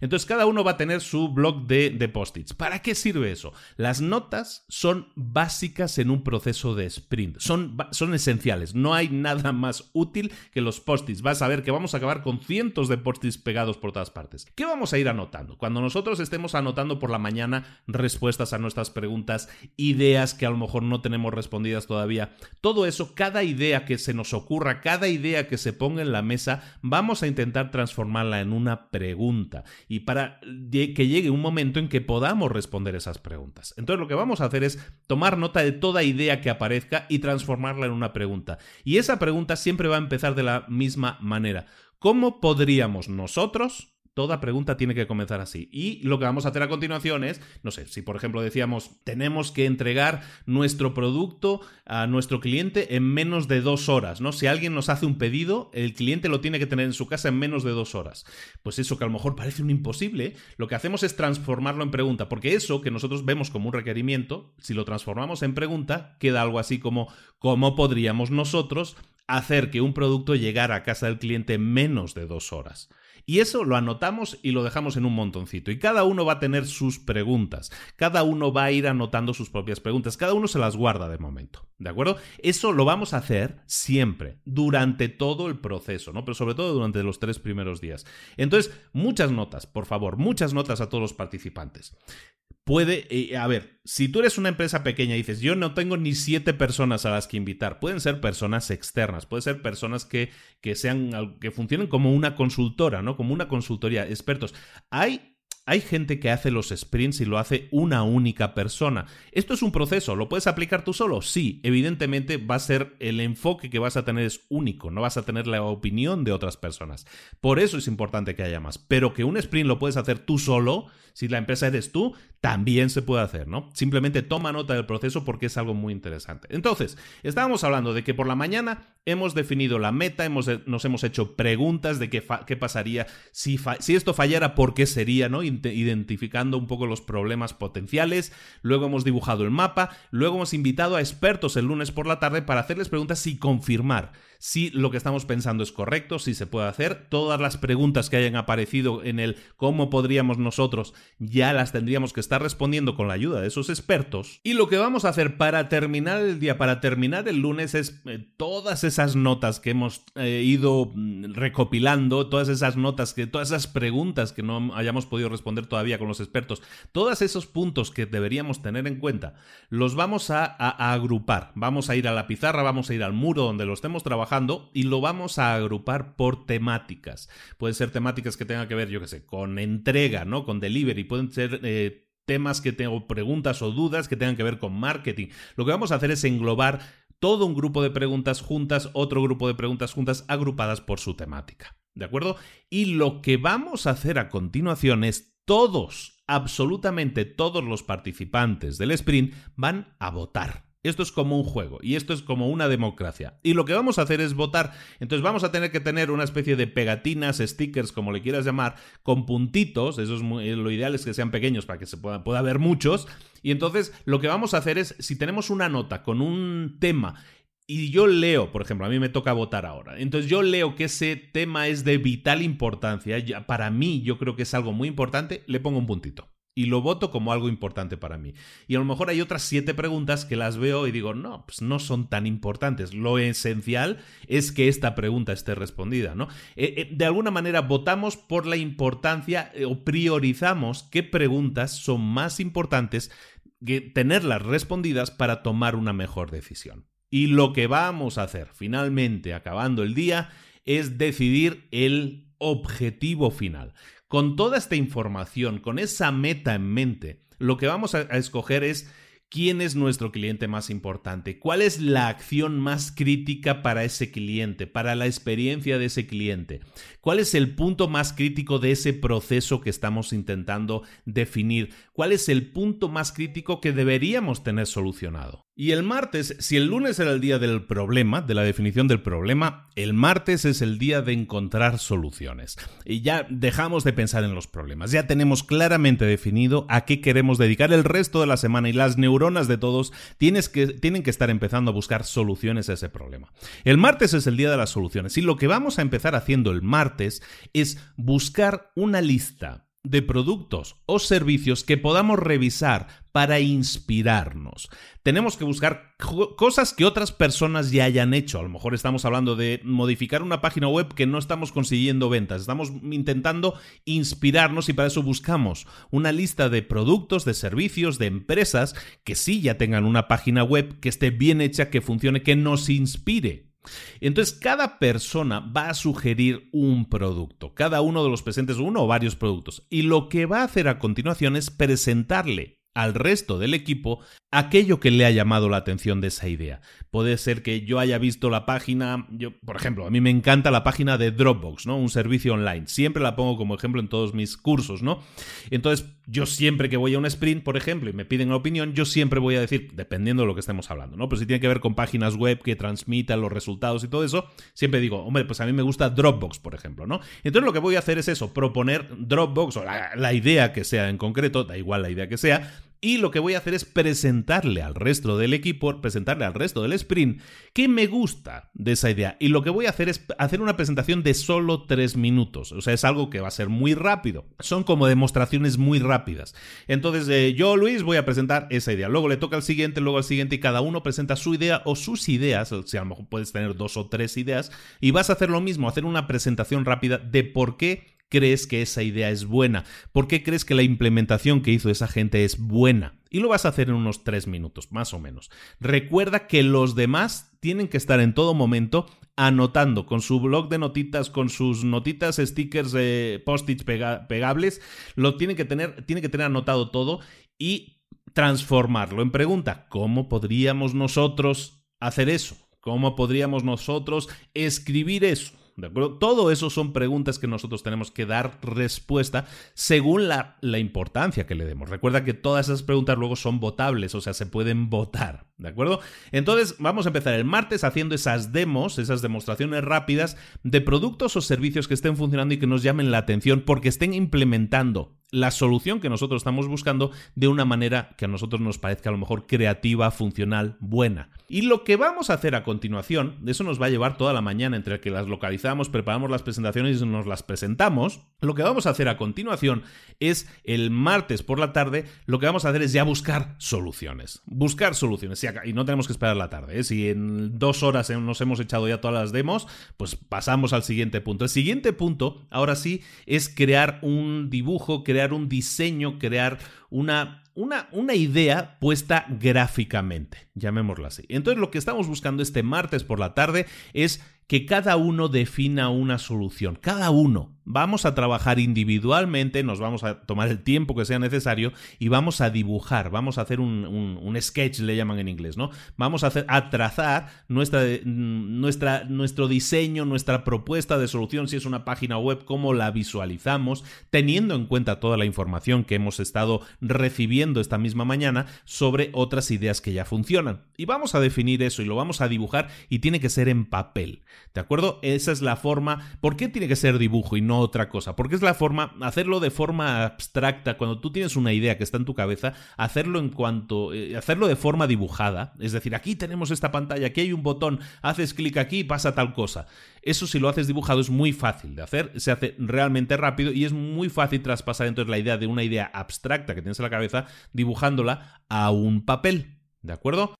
Entonces, cada uno va a tener su blog de, de post-its. ¿Para qué sirve eso? Las notas son básicas en un proceso de sprint. Son, son esenciales. No hay nada más útil que los post-its. Vas a ver que vamos a acabar con cientos de post-its pegados por todas partes. ¿Qué vamos a ir anotando? Cuando nosotros estemos anotando por la mañana respuestas a nuestras preguntas, ideas que a lo mejor no tenemos respondidas todavía, todo eso cada idea que se nos ocurra, cada idea que se ponga en la mesa, vamos a intentar transformarla en una pregunta y para que llegue un momento en que podamos responder esas preguntas. Entonces lo que vamos a hacer es tomar nota de toda idea que aparezca y transformarla en una pregunta. Y esa pregunta siempre va a empezar de la misma manera. ¿Cómo podríamos nosotros Toda pregunta tiene que comenzar así. Y lo que vamos a hacer a continuación es, no sé, si por ejemplo decíamos, tenemos que entregar nuestro producto a nuestro cliente en menos de dos horas, ¿no? Si alguien nos hace un pedido, el cliente lo tiene que tener en su casa en menos de dos horas. Pues eso que a lo mejor parece un imposible, lo que hacemos es transformarlo en pregunta, porque eso que nosotros vemos como un requerimiento, si lo transformamos en pregunta, queda algo así como, ¿cómo podríamos nosotros hacer que un producto llegara a casa del cliente en menos de dos horas? Y eso lo anotamos y lo dejamos en un montoncito. Y cada uno va a tener sus preguntas. Cada uno va a ir anotando sus propias preguntas. Cada uno se las guarda de momento. ¿De acuerdo? Eso lo vamos a hacer siempre, durante todo el proceso, ¿no? Pero sobre todo durante los tres primeros días. Entonces, muchas notas, por favor, muchas notas a todos los participantes puede, eh, a ver, si tú eres una empresa pequeña y dices, yo no tengo ni siete personas a las que invitar, pueden ser personas externas, pueden ser personas que, que sean, que funcionen como una consultora, ¿no? Como una consultoría, expertos. Hay hay gente que hace los sprints y lo hace una única persona. ¿Esto es un proceso? ¿Lo puedes aplicar tú solo? Sí, evidentemente va a ser el enfoque que vas a tener es único, no vas a tener la opinión de otras personas. Por eso es importante que haya más. Pero que un sprint lo puedes hacer tú solo, si la empresa eres tú, también se puede hacer, ¿no? Simplemente toma nota del proceso porque es algo muy interesante. Entonces, estábamos hablando de que por la mañana hemos definido la meta, hemos, nos hemos hecho preguntas de qué, qué pasaría si, si esto fallara, por qué sería, ¿no? Identificando un poco los problemas potenciales, luego hemos dibujado el mapa, luego hemos invitado a expertos el lunes por la tarde para hacerles preguntas y confirmar si lo que estamos pensando es correcto, si se puede hacer. Todas las preguntas que hayan aparecido en el cómo podríamos nosotros ya las tendríamos que estar respondiendo con la ayuda de esos expertos. Y lo que vamos a hacer para terminar el día, para terminar el lunes, es eh, todas esas notas que hemos eh, ido mm, recopilando, todas esas notas, que, todas esas preguntas que no hayamos podido responder todavía con los expertos, todos esos puntos que deberíamos tener en cuenta, los vamos a agrupar. Vamos a ir a la pizarra, vamos a ir al muro donde lo estemos trabajando y lo vamos a agrupar por temáticas. Pueden ser temáticas que tengan que ver, yo qué sé, con entrega, ¿no? Con delivery, pueden ser... Eh, temas que tengo preguntas o dudas que tengan que ver con marketing. Lo que vamos a hacer es englobar todo un grupo de preguntas juntas, otro grupo de preguntas juntas agrupadas por su temática. ¿De acuerdo? Y lo que vamos a hacer a continuación es todos, absolutamente todos los participantes del sprint van a votar. Esto es como un juego y esto es como una democracia. Y lo que vamos a hacer es votar. Entonces vamos a tener que tener una especie de pegatinas, stickers, como le quieras llamar, con puntitos. Eso es muy, lo ideal es que sean pequeños para que se pueda, pueda haber muchos. Y entonces lo que vamos a hacer es, si tenemos una nota con un tema y yo leo, por ejemplo, a mí me toca votar ahora. Entonces yo leo que ese tema es de vital importancia. Para mí yo creo que es algo muy importante. Le pongo un puntito y lo voto como algo importante para mí. Y a lo mejor hay otras siete preguntas que las veo y digo, no, pues no son tan importantes. Lo esencial es que esta pregunta esté respondida, ¿no? Eh, eh, de alguna manera votamos por la importancia eh, o priorizamos qué preguntas son más importantes que tenerlas respondidas para tomar una mejor decisión. Y lo que vamos a hacer finalmente, acabando el día, es decidir el objetivo final. Con toda esta información, con esa meta en mente, lo que vamos a, escoger es quién es nuestro cliente más importante, cuál es la acción más crítica para ese cliente, para la experiencia de ese cliente, cuál es el punto más crítico de ese proceso que estamos intentando definir, cuál es el punto más crítico que deberíamos tener solucionado. Y el martes, si el lunes era el día del problema, de la definición del problema, el martes es el día de encontrar soluciones. Y ya dejamos de pensar en los problemas, ya tenemos claramente definido a qué queremos dedicar el resto de la semana y las neuronas de todos tienes que, tienen que estar empezando a buscar soluciones a ese problema. El martes es el día de las soluciones y lo que vamos a empezar haciendo el martes es buscar una lista de productos o servicios que podamos revisar para inspirarnos. Tenemos que buscar cosas que otras personas ya hayan hecho. A lo mejor estamos hablando de modificar una página web que no estamos consiguiendo ventas. Estamos intentando inspirarnos y para eso buscamos una lista de productos, de servicios, de empresas que sí ya tengan una página web que esté bien hecha, que funcione, que nos inspire. Entonces, cada persona va a sugerir un producto, cada uno de los presentes uno o varios productos, y lo que va a hacer a continuación es presentarle al resto del equipo aquello que le ha llamado la atención de esa idea. Puede ser que yo haya visto la página, yo, por ejemplo, a mí me encanta la página de Dropbox, ¿no? Un servicio online. Siempre la pongo como ejemplo en todos mis cursos, ¿no? Entonces, yo siempre que voy a un sprint, por ejemplo, y me piden la opinión, yo siempre voy a decir, dependiendo de lo que estemos hablando, ¿no? Pero si tiene que ver con páginas web que transmitan los resultados y todo eso, siempre digo, hombre, pues a mí me gusta Dropbox, por ejemplo, ¿no? Entonces lo que voy a hacer es eso, proponer Dropbox o la idea que sea en concreto, da igual la idea que sea, y lo que voy a hacer es presentarle al resto del equipo, presentarle al resto del sprint que me gusta de esa idea. Y lo que voy a hacer es hacer una presentación de solo tres minutos. O sea, es algo que va a ser muy rápido. Son como demostraciones muy rápidas. Entonces, eh, yo, Luis, voy a presentar esa idea. Luego le toca al siguiente, luego al siguiente y cada uno presenta su idea o sus ideas. O sea, a lo mejor puedes tener dos o tres ideas y vas a hacer lo mismo, hacer una presentación rápida de por qué crees que esa idea es buena? ¿Por qué crees que la implementación que hizo esa gente es buena? Y lo vas a hacer en unos tres minutos, más o menos. Recuerda que los demás tienen que estar en todo momento anotando con su blog de notitas, con sus notitas, stickers, eh, post-its pegables, lo tienen que tener, tiene que tener anotado todo y transformarlo en pregunta. ¿Cómo podríamos nosotros hacer eso? ¿Cómo podríamos nosotros escribir eso? ¿De acuerdo? Todo eso son preguntas que nosotros tenemos que dar respuesta según la, la, importancia que le demos. Recuerda que todas esas preguntas luego son votables, o sea, se pueden votar. ¿De acuerdo? Entonces, vamos a empezar el martes haciendo esas demos, esas demostraciones rápidas de productos o servicios que estén funcionando y que nos llamen la atención porque estén implementando la solución que nosotros estamos buscando de una manera que a nosotros nos parezca a lo mejor creativa, funcional, buena. Y lo que vamos a hacer a continuación, eso nos va a llevar toda la mañana entre que las localizamos, preparamos las presentaciones y nos las presentamos. Lo que vamos a hacer a continuación es el martes por la tarde, lo que vamos a hacer es ya buscar soluciones. Buscar soluciones. Y no tenemos que esperar la tarde. ¿eh? Si en dos horas nos hemos echado ya todas las demos, pues pasamos al siguiente punto. El siguiente punto, ahora sí, es crear un dibujo, crear un diseño, crear una, una, una idea puesta gráficamente, llamémoslo así. Entonces lo que estamos buscando este martes por la tarde es que cada uno defina una solución, cada uno. Vamos a trabajar individualmente, nos vamos a tomar el tiempo que sea necesario y vamos a dibujar, vamos a hacer un, sketch, le llaman en inglés, ¿no? Vamos a, hacer, a trazar nuestra, nuestra, nuestro diseño, nuestra propuesta de solución, si es una página web, cómo la visualizamos, teniendo en cuenta toda la información que hemos estado recibiendo esta misma mañana sobre otras ideas que ya funcionan. Y vamos a definir eso y lo vamos a dibujar y tiene que ser en papel. ¿De acuerdo? Esa es la forma. ¿Por qué tiene que ser dibujo y otra cosa? Porque es la forma, hacerlo de forma abstracta, cuando tú tienes una idea que está en tu cabeza, hacerlo en cuanto, eh, hacerlo de forma dibujada, es decir, aquí tenemos esta pantalla, aquí hay un botón, haces clic aquí y pasa tal cosa. Eso si lo haces dibujado es muy fácil de hacer, se hace realmente rápido y es muy fácil traspasar entonces la idea de una idea abstracta que tienes en la cabeza dibujándola a un papel. ¿De acuerdo?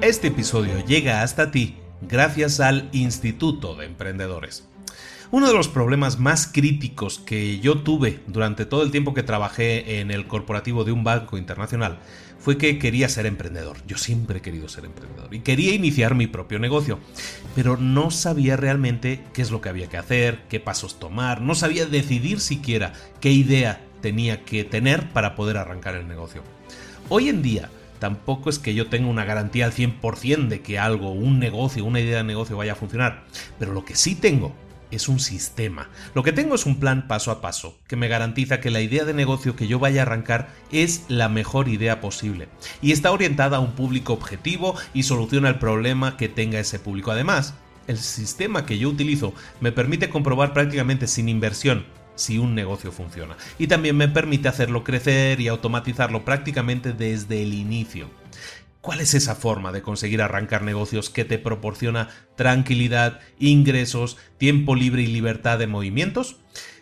Este episodio llega hasta ti gracias al Instituto de Emprendedores. Uno de los problemas más críticos que yo tuve durante todo el tiempo que trabajé en el corporativo de un banco internacional fue que quería ser emprendedor. Yo siempre he querido ser emprendedor y quería iniciar mi propio negocio, pero no sabía realmente qué es lo que había que hacer, qué pasos tomar, no sabía decidir siquiera qué idea tenía que tener para poder arrancar el negocio. Hoy en día, tampoco es que yo tenga una garantía al 100% de que algo, un negocio, una idea de negocio vaya a funcionar, pero lo que sí tengo es un sistema. Lo que tengo es un plan paso a paso, que me garantiza que la idea de negocio que yo vaya a arrancar es la mejor idea posible, y está orientada a un público objetivo y soluciona el problema que tenga ese público. Además, el sistema que yo utilizo me permite comprobar prácticamente sin inversión si un negocio funciona. Y también me permite hacerlo crecer y automatizarlo prácticamente desde el inicio. ¿Cuál es esa forma de conseguir arrancar negocios que te proporciona tranquilidad, ingresos, tiempo libre y libertad de movimientos?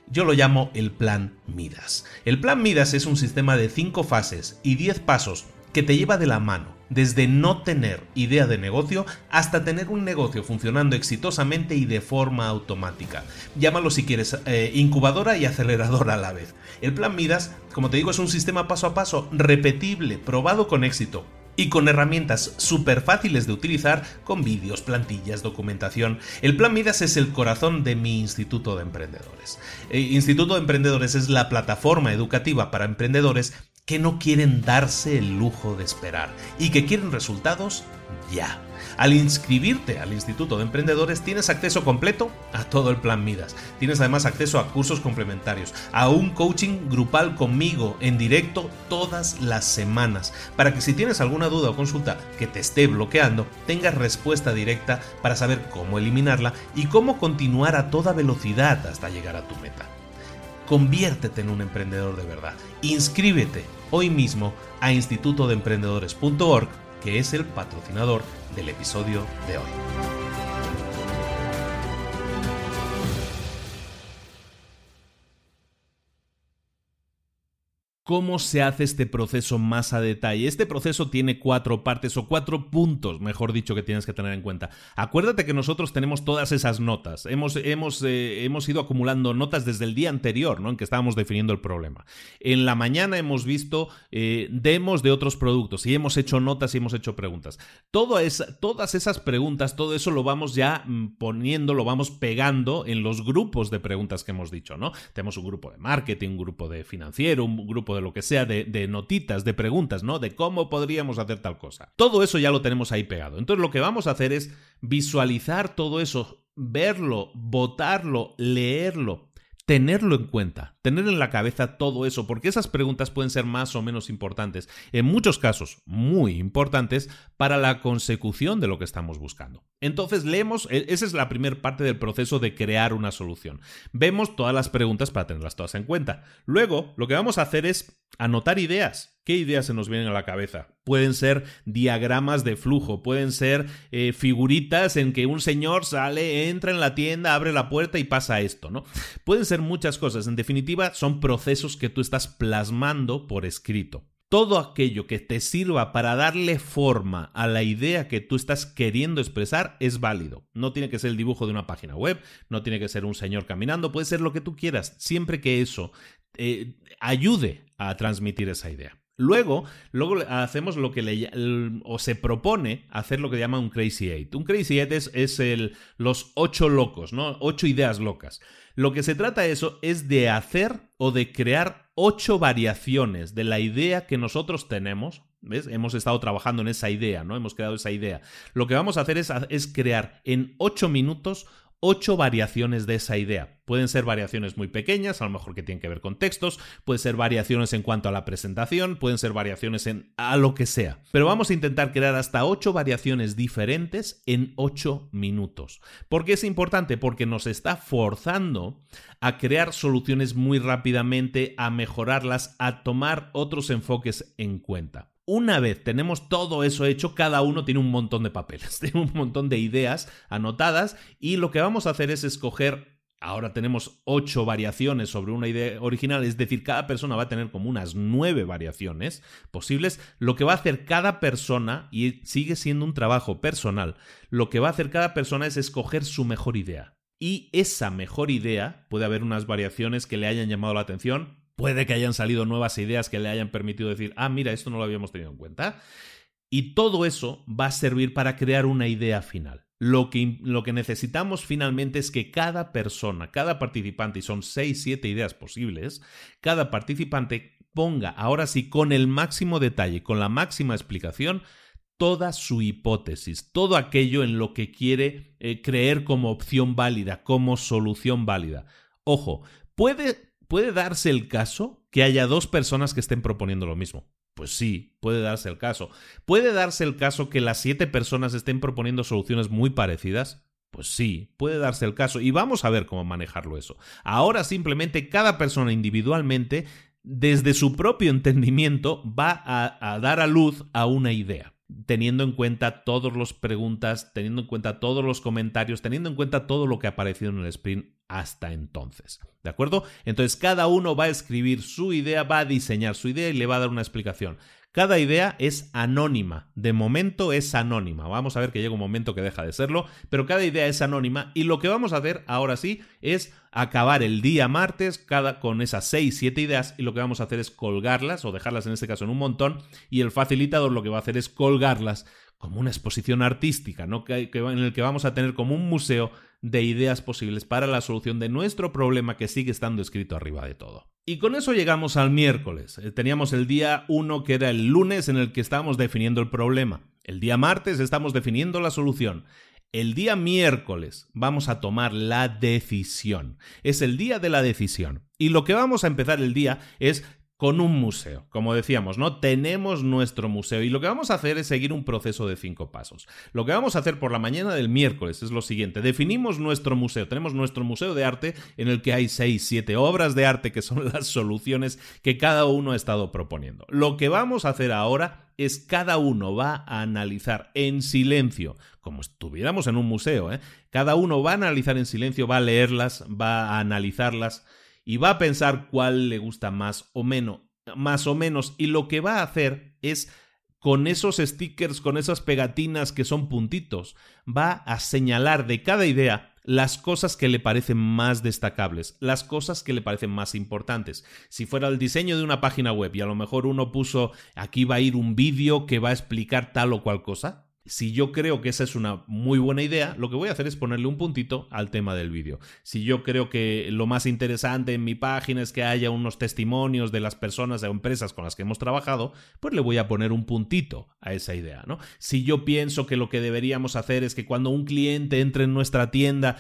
Yo lo llamo el plan Midas. El plan Midas es un sistema de 5 fases y 10 pasos que te lleva de la mano desde no tener idea de negocio hasta tener un negocio funcionando exitosamente y de forma automática. Llámalo si quieres eh, incubadora y aceleradora a la vez. El plan Midas, como te digo, es un sistema paso a paso, repetible, probado con éxito, y con herramientas súper fáciles de utilizar con vídeos, plantillas, documentación. El Plan Midas es el corazón de mi Instituto de Emprendedores. El eh, Instituto de Emprendedores es la plataforma educativa para emprendedores que no quieren darse el lujo de esperar y que quieren resultados ya. Al inscribirte al Instituto de Emprendedores tienes acceso completo a todo el plan Midas. Tienes además acceso a cursos complementarios, a un coaching grupal conmigo en directo todas las semanas, para que si tienes alguna duda o consulta que te esté bloqueando, tengas respuesta directa para saber cómo eliminarla y cómo continuar a toda velocidad hasta llegar a tu meta. Conviértete en un emprendedor de verdad. Inscríbete hoy mismo a institutodeemprendedores.org, que es el patrocinador del episodio de hoy. ¿Cómo se hace este proceso más a detalle? Este proceso tiene cuatro partes o cuatro puntos, mejor dicho, que tienes que tener en cuenta. Acuérdate que nosotros tenemos todas esas notas. Hemos, hemos, eh, hemos ido acumulando notas desde el día anterior, ¿no? En que estábamos definiendo el problema. En la mañana hemos visto eh, demos de otros productos y hemos hecho notas y hemos hecho preguntas. Todo todas esas preguntas, todo eso lo vamos ya mm, poniendo, lo vamos pegando en los grupos de preguntas que hemos dicho, ¿no? Tenemos un grupo de marketing, un grupo de financiero, un grupo de lo que sea, de, notitas, de preguntas, ¿no? De cómo podríamos hacer tal cosa. Todo eso ya lo tenemos ahí pegado. Entonces lo que vamos a hacer es visualizar todo eso, verlo, votarlo, leerlo, tenerlo en cuenta, tener en la cabeza todo eso, porque esas preguntas pueden ser más o menos importantes, en muchos casos muy importantes para la consecución de lo que estamos buscando. Entonces leemos, e, esa es la primera parte del proceso de crear una solución. Vemos todas las preguntas para tenerlas todas en cuenta. Luego, lo que vamos a hacer es anotar ideas. ¿Qué ideas se nos vienen a la cabeza? Pueden ser diagramas de flujo, pueden ser eh, figuritas en que un señor sale, entra en la tienda, abre la puerta y pasa esto, ¿no? Pueden ser muchas cosas. En definitiva, son procesos que tú estás plasmando por escrito todo aquello que te sirva para darle forma a la idea que tú estás queriendo expresar es válido. No tiene que ser el dibujo de una página web, no tiene que ser un señor caminando, puede ser lo que tú quieras, siempre que eso eh, ayude a transmitir esa idea. Luego, luego hacemos lo que le o se propone hacer lo que llama un Crazy Eight. Un Crazy Eight es, los ocho locos, ¿no? Ocho ideas locas. Lo que se trata eso es de hacer o de crear ocho variaciones de la idea que nosotros tenemos. ¿Ves? Hemos estado trabajando en esa idea, ¿no? Hemos creado esa idea. Lo que vamos a hacer es, es crear en ocho minutos ocho variaciones de esa idea. Pueden ser variaciones muy pequeñas, a lo mejor que tienen que ver con textos, pueden ser variaciones en cuanto a la presentación, pueden ser variaciones en a lo que sea. Pero vamos a intentar crear hasta ocho variaciones diferentes en ocho minutos. ¿Por qué es importante? Porque nos está forzando a crear soluciones muy rápidamente, a mejorarlas, a tomar otros enfoques en cuenta. Una vez tenemos todo eso hecho, cada uno tiene un montón de papeles, [laughs] tiene un montón de ideas anotadas y lo que vamos a hacer es escoger Ahora tenemos ocho variaciones sobre una idea original, es decir, cada persona va a tener como unas nueve variaciones posibles. Lo que va a hacer cada persona, y sigue siendo un trabajo personal, lo que va a hacer cada persona es escoger su mejor idea. Y esa mejor idea, puede haber unas variaciones que le hayan llamado la atención, Puede que hayan salido nuevas ideas que le hayan permitido decir, ah, mira, esto no lo habíamos tenido en cuenta. Y todo eso va a servir para crear una idea final. Lo que, lo que, necesitamos finalmente es que cada persona, cada participante, y son 6, 7 ideas posibles, cada participante ponga, ahora sí, con el máximo detalle, con la máxima explicación, toda su hipótesis, todo aquello en lo que quiere eh, creer como opción válida, como solución válida. Ojo, puede ¿Puede darse el caso que haya dos personas que estén proponiendo lo mismo? Pues sí, puede darse el caso. ¿Puede darse el caso que las siete personas estén proponiendo soluciones muy parecidas? Pues sí, puede darse el caso y vamos a ver cómo manejarlo eso. Ahora simplemente cada persona individualmente, desde su propio entendimiento, va a, dar a luz a una idea teniendo en cuenta todas las preguntas, teniendo en cuenta todos los comentarios, teniendo en cuenta todo lo que ha aparecido en el sprint hasta entonces. ¿De acuerdo? Entonces cada uno va a escribir su idea, va a diseñar su idea y le va a dar una explicación. Cada idea es anónima, de momento es anónima. Vamos a ver que llega un momento que deja de serlo, pero cada idea es anónima y lo que vamos a hacer ahora sí es acabar el día martes cada, con esas 6, 7 ideas y lo que vamos a hacer es colgarlas o dejarlas en este caso en un montón y el facilitador lo que va a hacer es colgarlas como una exposición artística, ¿no? que, en el que vamos a tener como un museo de ideas posibles para la solución de nuestro problema que sigue estando escrito arriba de todo. Y con eso llegamos al miércoles. Eh, teníamos el día 1 que era el lunes en el que estábamos definiendo el problema. El día martes estamos definiendo la solución. El día miércoles vamos a tomar la decisión. Es el día de la decisión. Y lo que vamos a empezar el día es con un museo. Como decíamos, ¿no? Tenemos nuestro museo y lo que vamos a hacer es seguir un proceso de cinco pasos. Lo que vamos a hacer por la mañana del miércoles es lo siguiente. Definimos nuestro museo. Tenemos nuestro museo de arte en el que hay seis, siete obras de arte que son [laughs] las soluciones que cada uno ha estado proponiendo. Lo que vamos a hacer ahora es cada uno va a analizar en silencio, como estuviéramos en un museo, ¿eh? cada uno va a analizar en silencio, va a leerlas, va a analizarlas y va a pensar cuál le gusta más o menos, más o menos, y lo que va a hacer es con esos stickers, con esas pegatinas que son puntitos, va a señalar de cada idea las cosas que le parecen más destacables, las cosas que le parecen más importantes. Si fuera el diseño de una página web y a lo mejor uno puso aquí va a ir un vídeo que va a explicar tal o cual cosa, si yo creo que esa es una muy buena idea, lo que voy a hacer es ponerle un puntito al tema del vídeo. Si yo creo que lo más interesante en mi página es que haya unos testimonios de las personas o empresas con las que hemos trabajado, pues le voy a poner un puntito a esa idea, ¿no? Si yo pienso que lo que deberíamos hacer es que cuando un cliente entre en nuestra tienda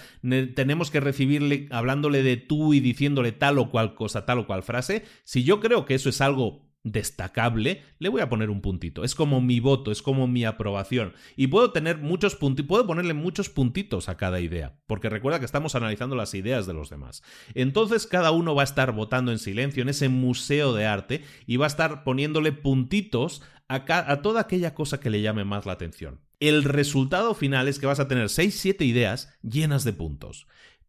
tenemos que recibirle hablándole de tú y diciéndole tal o cual cosa, tal o cual frase, si yo creo que eso es algo destacable, le voy a poner un puntito. Es como mi voto, es como mi aprobación. Y puedo tener muchos puntitos, puedo ponerle muchos puntitos a cada idea, porque recuerda que estamos analizando las ideas de los demás. Entonces cada uno va a estar votando en silencio en ese museo de arte y va a estar poniéndole puntitos a, a toda aquella cosa que le llame más la atención. El resultado final es que vas a tener 6-7 ideas llenas de puntos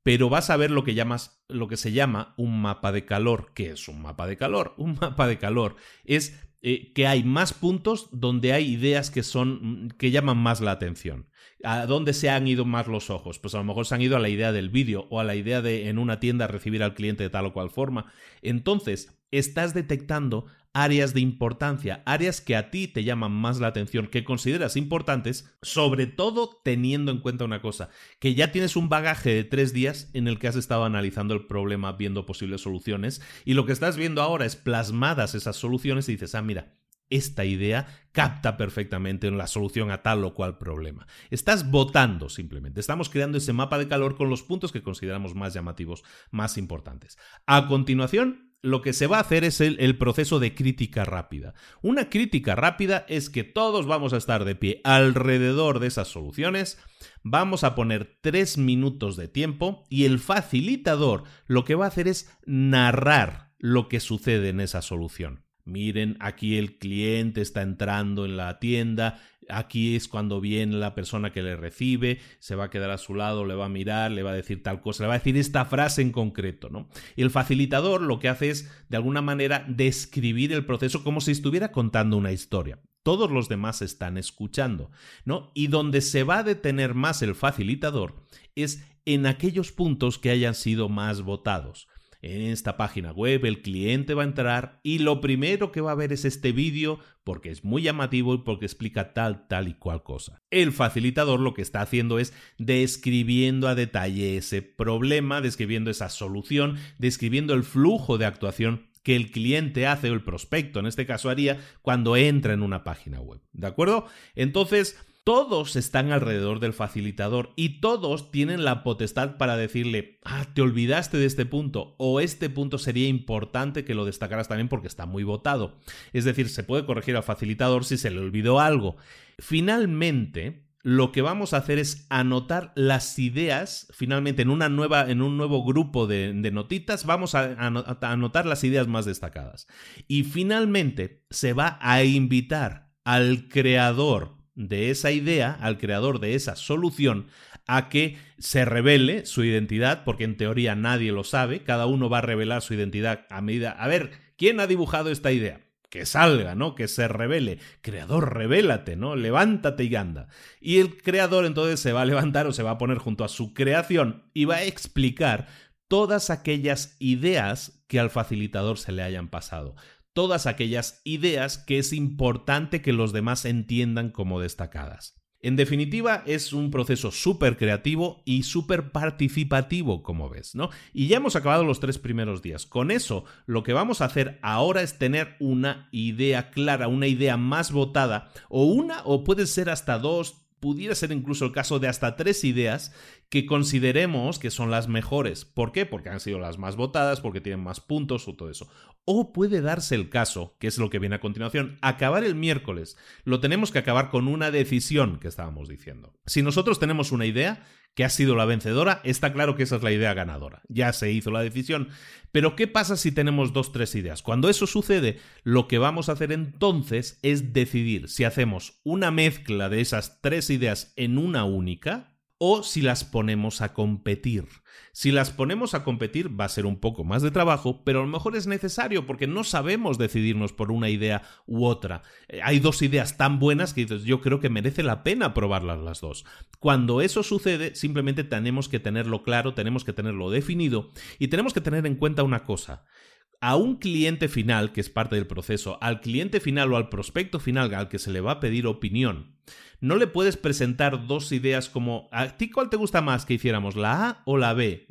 pero vas a ver lo que llamas lo que se llama un mapa de calor. ¿Qué es un mapa de calor? Un [laughs] mapa de calor es eh, que hay más puntos donde hay ideas que son que llaman más la atención. ¿A dónde se han ido más los ojos? Pues a lo mejor se han ido a la idea del vídeo o a la idea de en una tienda recibir al cliente de tal o cual forma. Entonces, estás detectando áreas de importancia, áreas que a ti te llaman más la atención, que consideras importantes, sobre todo teniendo en cuenta una cosa, que ya tienes un bagaje de tres días en el que has estado analizando el problema, viendo posibles soluciones, y lo que estás viendo ahora es plasmadas esas soluciones y dices, ah, mira, esta idea capta perfectamente la solución a tal o cual problema. Estás votando simplemente. Estamos creando ese mapa de calor con los puntos que consideramos más llamativos, más importantes. A continuación, lo que se va a hacer es el, proceso de crítica rápida. Una crítica rápida es que todos vamos a estar de pie alrededor de esas soluciones, vamos a poner tres minutos de tiempo y el facilitador lo que va a hacer es narrar lo que sucede en esa solución. Miren, aquí el cliente está entrando en la tienda, Aquí es cuando viene la persona que le recibe, se va a quedar a su lado, le va a mirar, le va a decir tal cosa, le va a decir esta frase en concreto, ¿no? Y el facilitador lo que hace es, de alguna manera, describir el proceso como si estuviera contando una historia. Todos los demás están escuchando, ¿no? Y donde se va a detener más el facilitador es en aquellos puntos que hayan sido más votados. En esta página web el cliente va a entrar y lo primero que va a ver es este vídeo porque es muy llamativo y porque explica tal, tal y cual cosa. El facilitador lo que está haciendo es describiendo a detalle ese problema, describiendo esa solución, describiendo el flujo de actuación que el cliente hace o el prospecto en este caso haría cuando entra en una página web. ¿De acuerdo? Entonces, todos están alrededor del facilitador y todos tienen la potestad para decirle, ah, te olvidaste de este punto o este punto sería importante que lo destacaras también porque está muy votado. Es decir, se puede corregir al facilitador si se le olvidó algo. Finalmente, lo que vamos a hacer es anotar las ideas, finalmente en, una nueva, en un nuevo grupo de, notitas, vamos a, a anotar las ideas más destacadas. Y finalmente se va a invitar al creador de esa idea, al creador de esa solución, a que se revele su identidad, porque en teoría nadie lo sabe, cada uno va a revelar su identidad a medida... A ver, ¿quién ha dibujado esta idea? Que salga, ¿no? Que se revele. Creador, revélate, ¿no? Levántate y anda. Y el creador entonces se va a levantar o se va a poner junto a su creación y va a explicar todas aquellas ideas que al facilitador se le hayan pasado todas aquellas ideas que es importante que los demás entiendan como destacadas. En definitiva, es un proceso súper creativo y súper participativo, como ves, ¿no? Y ya hemos acabado los tres primeros días. Con eso, lo que vamos a hacer ahora es tener una idea clara, una idea más votada, o una, o puede ser hasta dos, pudiera ser incluso el caso de hasta tres ideas que consideremos que son las mejores. ¿Por qué? Porque han sido las más votadas, porque tienen más puntos o todo eso. O puede darse el caso, que es lo que viene a continuación, acabar el miércoles. Lo tenemos que acabar con una decisión que estábamos diciendo. Si nosotros tenemos una idea que ha sido la vencedora, está claro que esa es la idea ganadora. Ya se hizo la decisión. Pero ¿qué pasa si tenemos dos, tres ideas? Cuando eso sucede, lo que vamos a hacer entonces es decidir si hacemos una mezcla de esas tres ideas en una única o si las ponemos a competir. Si las ponemos a competir va a ser un poco más de trabajo, pero a lo mejor es necesario porque no sabemos decidirnos por una idea u otra. Eh, hay dos ideas tan buenas que dices, yo creo que merece la pena probarlas las dos. Cuando eso sucede, simplemente tenemos que tenerlo claro, tenemos que tenerlo definido y tenemos que tener en cuenta una cosa a un cliente final, que es parte del proceso, al cliente final o al prospecto final al que se le va a pedir opinión, no le puedes presentar dos ideas como, ¿a ti cuál te gusta más que hiciéramos, la A o la B?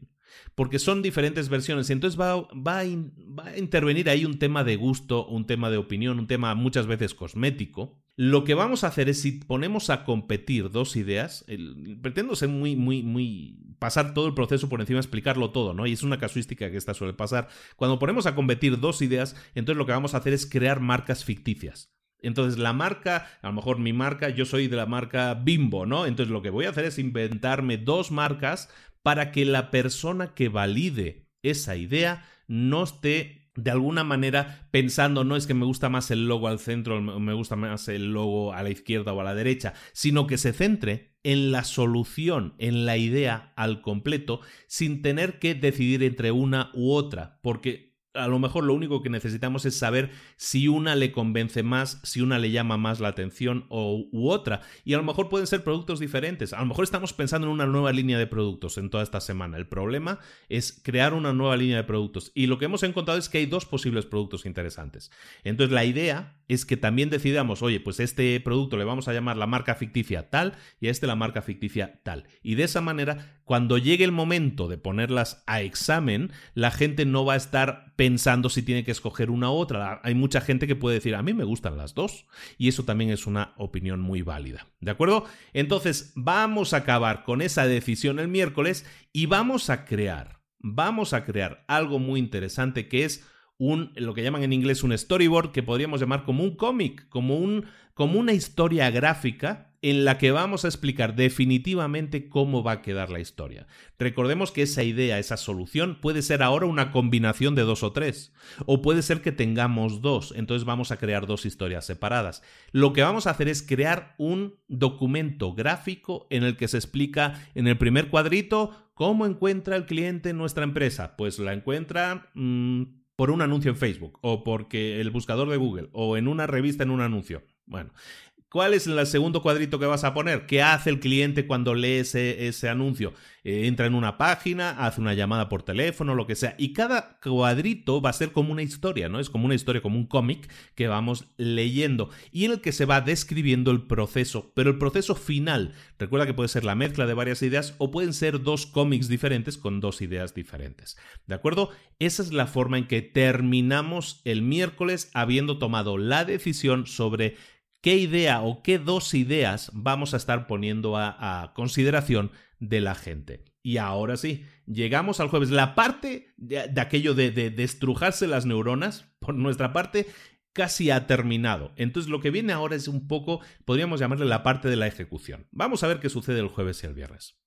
Porque son diferentes versiones y entonces va, va, va a intervenir ahí un tema de gusto, un tema de opinión, un tema muchas veces cosmético. Lo que vamos a hacer es si ponemos a competir dos ideas, pretendo ser muy, muy, muy, pasar todo el proceso por encima, explicarlo todo, ¿no? Y es una casuística que esta suele pasar. Cuando ponemos a competir dos ideas, entonces lo que vamos a hacer es crear marcas ficticias. Entonces la marca, a lo mejor mi marca, yo soy de la marca Bimbo, ¿no? Entonces lo que voy a hacer es inventarme dos marcas para que la persona que valide esa idea no esté de alguna manera pensando no es que me gusta más el logo al centro, me gusta más el logo a la izquierda o a la derecha, sino que se centre en la solución, en la idea al completo, sin tener que decidir entre una u otra, porque a lo mejor lo único que necesitamos es saber si una le convence más, si una le llama más la atención o, u otra. Y a lo mejor pueden ser productos diferentes. A lo mejor estamos pensando en una nueva línea de productos en toda esta semana. El problema es crear una nueva línea de productos. Y lo que hemos encontrado es que hay dos posibles productos interesantes. Entonces la idea es que también decidamos, oye, pues este producto le vamos a llamar la marca ficticia tal y a este la marca ficticia tal. Y de esa manera, cuando llegue el momento de ponerlas a examen, la gente no va a estar pensando si tiene que escoger una u otra. Hay mucha gente que puede decir, a mí me gustan las dos. Y eso también es una opinión muy válida. ¿De acuerdo? Entonces, vamos a acabar con esa decisión el miércoles y vamos a crear, vamos a crear algo muy interesante que es un, lo que llaman en inglés un storyboard, que podríamos llamar como un cómic, como, un, como una historia gráfica en la que vamos a explicar definitivamente cómo va a quedar la historia. Recordemos que esa idea, esa solución, puede ser ahora una combinación de dos o tres, o puede ser que tengamos dos, entonces vamos a crear dos historias separadas. Lo que vamos a hacer es crear un documento gráfico en el que se explica en el primer cuadrito cómo encuentra el cliente nuestra empresa. Pues la encuentra... Mm, por un anuncio en Facebook o porque el buscador de Google o en una revista en un anuncio. Bueno, ¿Cuál es el segundo cuadrito que vas a poner? ¿Qué hace el cliente cuando lee ese, anuncio? Eh, entra en una página, hace una llamada por teléfono, lo que sea. Y cada cuadrito va a ser como una historia, ¿no? Es como una historia, como un cómic que vamos leyendo y en el que se va describiendo el proceso, pero el proceso final. Recuerda que puede ser la mezcla de varias ideas o pueden ser dos cómics diferentes con dos ideas diferentes. ¿De acuerdo? Esa es la forma en que terminamos el miércoles habiendo tomado la decisión sobre qué idea o qué dos ideas vamos a estar poniendo a, consideración de la gente. Y ahora sí, llegamos al jueves. La parte de, aquello de, de, destrujarse las neuronas, por nuestra parte, casi ha terminado. Entonces lo que viene ahora es un poco, podríamos llamarle la parte de la ejecución. Vamos a ver qué sucede el jueves y el viernes.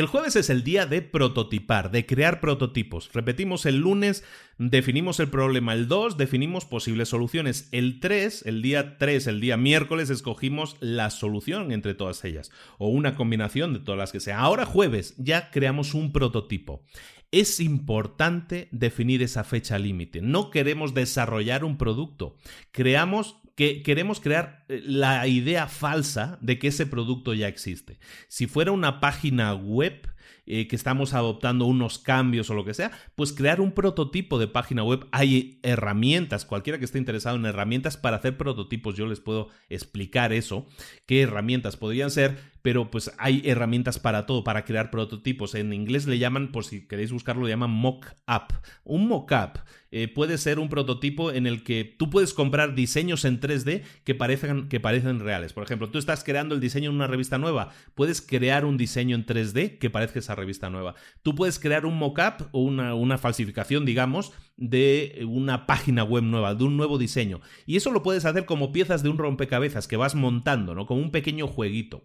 El jueves es el día de prototipar, de crear prototipos. Repetimos, el lunes definimos el problema, el 2 definimos posibles soluciones, el 3, el día 3, el día miércoles escogimos la solución entre todas ellas, o una combinación de todas las que sea. Ahora jueves ya creamos un prototipo. Es importante definir esa fecha límite. No queremos desarrollar un producto. Creamos que queremos crear eh, la idea falsa de que ese producto ya existe. Si fuera una página web, eh, que estamos adoptando unos cambios o lo que sea, pues crear un prototipo de página web. Hay herramientas, cualquiera que esté interesado en herramientas para hacer prototipos, yo les puedo explicar eso. ¿Qué herramientas podrían ser? pero pues hay herramientas para todo, para crear prototipos. En inglés le llaman, por si queréis buscarlo, le llaman mock-up. Un mock-up eh, puede ser un prototipo en el que tú puedes comprar diseños en 3D que parecen, que parecen reales. Por ejemplo, tú estás creando el diseño en una revista nueva, puedes crear un diseño en 3D que parezca esa revista nueva. Tú puedes crear un mock-up o una, una falsificación, digamos, de una página web nueva, de un nuevo diseño. Y eso lo puedes hacer como piezas de un rompecabezas que vas montando, ¿no? Como un pequeño jueguito.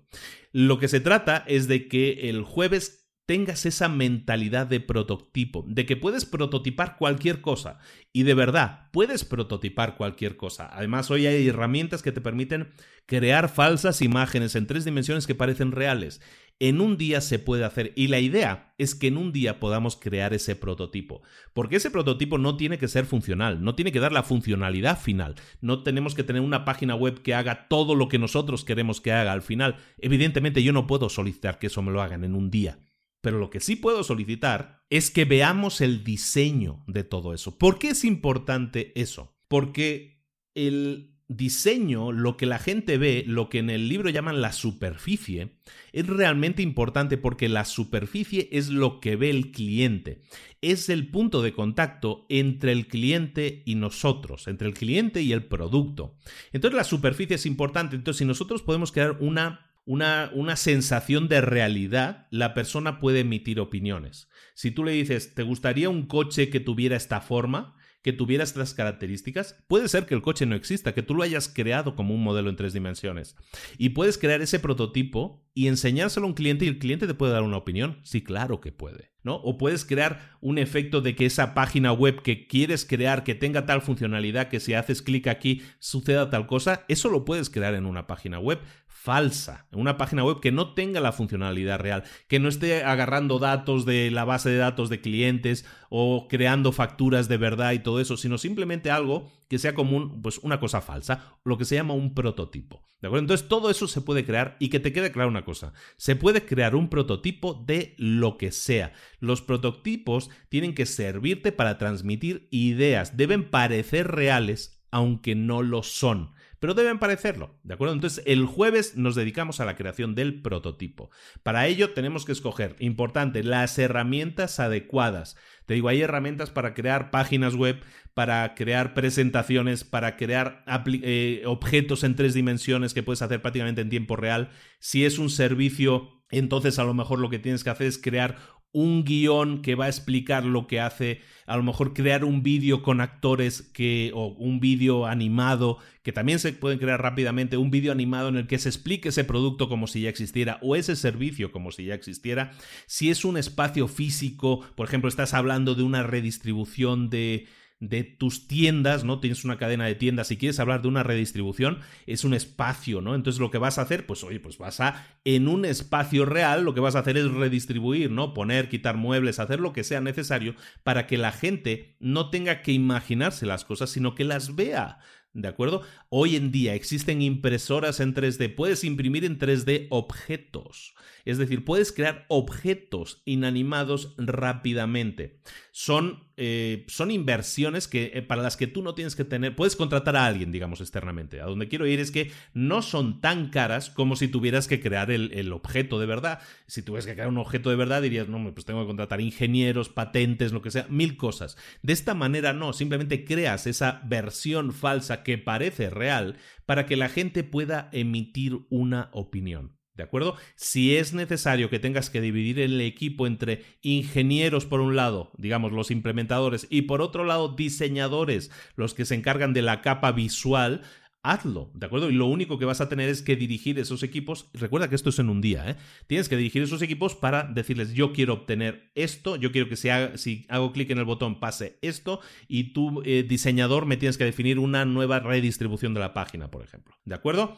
Lo que se trata es de que el jueves tengas esa mentalidad de prototipo, de que puedes prototipar cualquier cosa. Y de verdad, puedes prototipar cualquier cosa. Además, hoy hay herramientas que te permiten crear falsas imágenes en tres dimensiones que parecen reales. En un día se puede hacer y la idea es que en un día podamos crear ese prototipo. Porque ese prototipo no tiene que ser funcional, no tiene que dar la funcionalidad final. No tenemos que tener una página web que haga todo lo que nosotros queremos que haga al final. Evidentemente yo no puedo solicitar que eso me lo hagan en un día. Pero lo que sí puedo solicitar es que veamos el diseño de todo eso. ¿Por qué es importante eso? Porque el diseño, lo que la gente ve, lo que en el libro llaman la superficie, es realmente importante porque la superficie es lo que ve el cliente. Es el punto de contacto entre el cliente y nosotros, entre el cliente y el producto. Entonces la superficie es importante. Entonces si nosotros podemos crear una una, una, sensación de realidad, la persona puede emitir opiniones. Si tú le dices, ¿te gustaría un coche que tuviera esta forma? que tuviera estas características, puede ser que el coche no exista, que tú lo hayas creado como un modelo en tres dimensiones. Y puedes crear ese prototipo y enseñárselo a un cliente y el cliente te puede dar una opinión. Sí, claro que puede. ¿no? O puedes crear un efecto de que esa página web que quieres crear, que tenga tal funcionalidad, que si haces clic aquí suceda tal cosa, eso lo puedes crear en una página web falsa, una página web que no tenga la funcionalidad real, que no esté agarrando datos de la base de datos de clientes o creando facturas de verdad y todo eso, sino simplemente algo que sea como pues una cosa falsa, lo que se llama un prototipo. ¿De acuerdo? Entonces todo eso se puede crear y que te quede clara una cosa, se puede crear un prototipo de lo que sea. Los prototipos tienen que servirte para transmitir ideas, deben parecer reales aunque no lo son pero deben parecerlo, ¿de acuerdo? Entonces, el jueves nos dedicamos a la creación del prototipo. Para ello tenemos que escoger, importante, las herramientas adecuadas. Te digo, hay herramientas para crear páginas web, para crear presentaciones, para crear eh, objetos en tres dimensiones que puedes hacer prácticamente en tiempo real. Si es un servicio, entonces a lo mejor lo que tienes que hacer es crear un guion que va a explicar lo que hace, a lo mejor crear un vídeo con actores que, o un vídeo animado, que también se pueden crear rápidamente, un vídeo animado en el que se explique ese producto como si ya existiera, o ese servicio como si ya existiera. Si es un espacio físico, por ejemplo, estás hablando de una redistribución de de tus tiendas, ¿no? Tienes una cadena de tiendas y quieres hablar de una redistribución, es un espacio, ¿no? Entonces lo que vas a hacer, pues oye, pues vas a, en un espacio real, lo que vas a hacer es redistribuir, ¿no? Poner, quitar muebles, hacer lo que sea necesario para que la gente no tenga que imaginarse las cosas, sino que las vea. ¿De acuerdo? Hoy en día existen impresoras en 3D. Puedes imprimir en 3D objetos. Es decir, puedes crear objetos inanimados rápidamente. Son, eh, son inversiones que, eh, para las que tú no tienes que tener. Puedes contratar a alguien, digamos, externamente. A donde quiero ir es que no son tan caras como si tuvieras que crear el, el objeto de verdad. Si tuvieras que crear un objeto de verdad, dirías, no, pues tengo que contratar ingenieros, patentes, lo que sea, mil cosas. De esta manera no, simplemente creas esa versión falsa que parece real para que la gente pueda emitir una opinión. ¿De acuerdo? Si es necesario que tengas que dividir el equipo entre ingenieros por un lado, digamos los implementadores, y por otro lado diseñadores, los que se encargan de la capa visual, hazlo, ¿de acuerdo? Y lo único que vas a tener es que dirigir esos equipos. Recuerda que esto es en un día, ¿eh? Tienes que dirigir esos equipos para decirles, yo quiero obtener esto, yo quiero que si hago, si hago clic en el botón pase esto, y tú, eh, diseñador, me tienes que definir una nueva redistribución de la página, por ejemplo. ¿De acuerdo?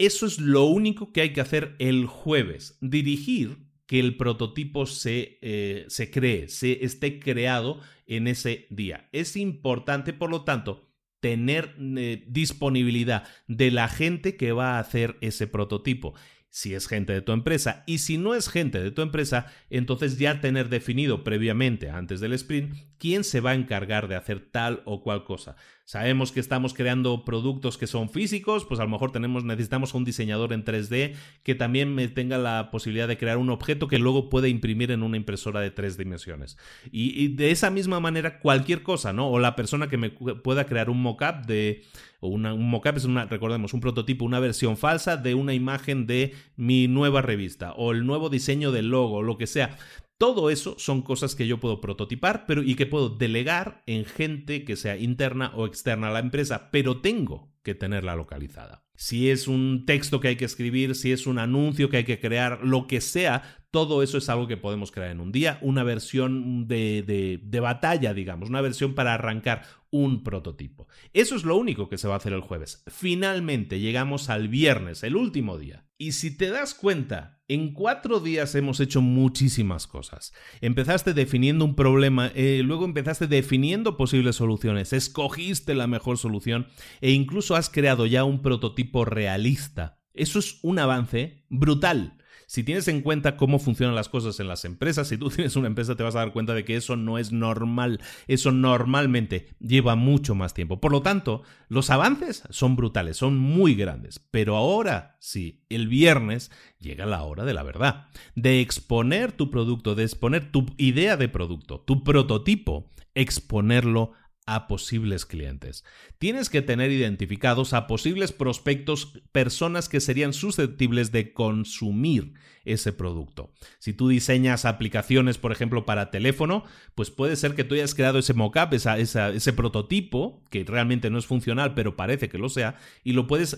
Eso es lo único que hay que hacer el jueves. Dirigir que el prototipo se, eh, se cree, se esté creado en ese día. Es importante, por lo tanto, tener eh, disponibilidad de la gente que va a hacer ese prototipo si es gente de tu empresa. Y si no es gente de tu empresa, entonces ya tener definido previamente, antes del sprint, quién se va a encargar de hacer tal o cual cosa. Sabemos que estamos creando productos que son físicos, pues a lo mejor tenemos, necesitamos un diseñador en 3D que también me tenga la posibilidad de crear un objeto que luego pueda imprimir en una impresora de tres dimensiones. Y, de esa misma manera, cualquier cosa, ¿no? O la persona que me pueda crear un mockup de. O un mockup es una, recordemos, un prototipo, una versión falsa de una imagen de mi nueva revista. O el nuevo diseño del logo, lo que sea. Todo eso son cosas que yo puedo prototipar pero, y que puedo delegar en gente que sea interna o externa a la empresa, pero tengo que tenerla localizada. Si es un texto que hay que escribir, si es un anuncio que hay que crear, lo que sea, todo eso es algo que podemos crear en un día, una versión de, de, de, batalla, digamos, una versión para arrancar un prototipo. Eso es lo único que se va a hacer el jueves. Finalmente llegamos al viernes, el último día. Y si te das cuenta, en cuatro días hemos hecho muchísimas cosas. Empezaste definiendo un problema, eh, luego empezaste definiendo posibles soluciones, escogiste la mejor solución e incluso has creado ya un prototipo realista. Eso es un avance brutal. Si tienes en cuenta cómo funcionan las cosas en las empresas, si tú [laughs] tienes una empresa te vas a dar cuenta de que eso no es normal, eso normalmente lleva mucho más tiempo. Por lo tanto, los avances son brutales, son muy grandes, pero ahora sí, el viernes llega la hora de la verdad, de exponer tu producto, de exponer tu idea de producto, tu prototipo, exponerlo a posibles clientes. Tienes que tener identificados a posibles prospectos, personas que serían susceptibles de consumir ese producto. Si tú diseñas aplicaciones, por ejemplo, para teléfono, pues puede ser que tú hayas creado ese mockup, ese prototipo, que realmente no es funcional, pero parece que lo sea, y lo puedes,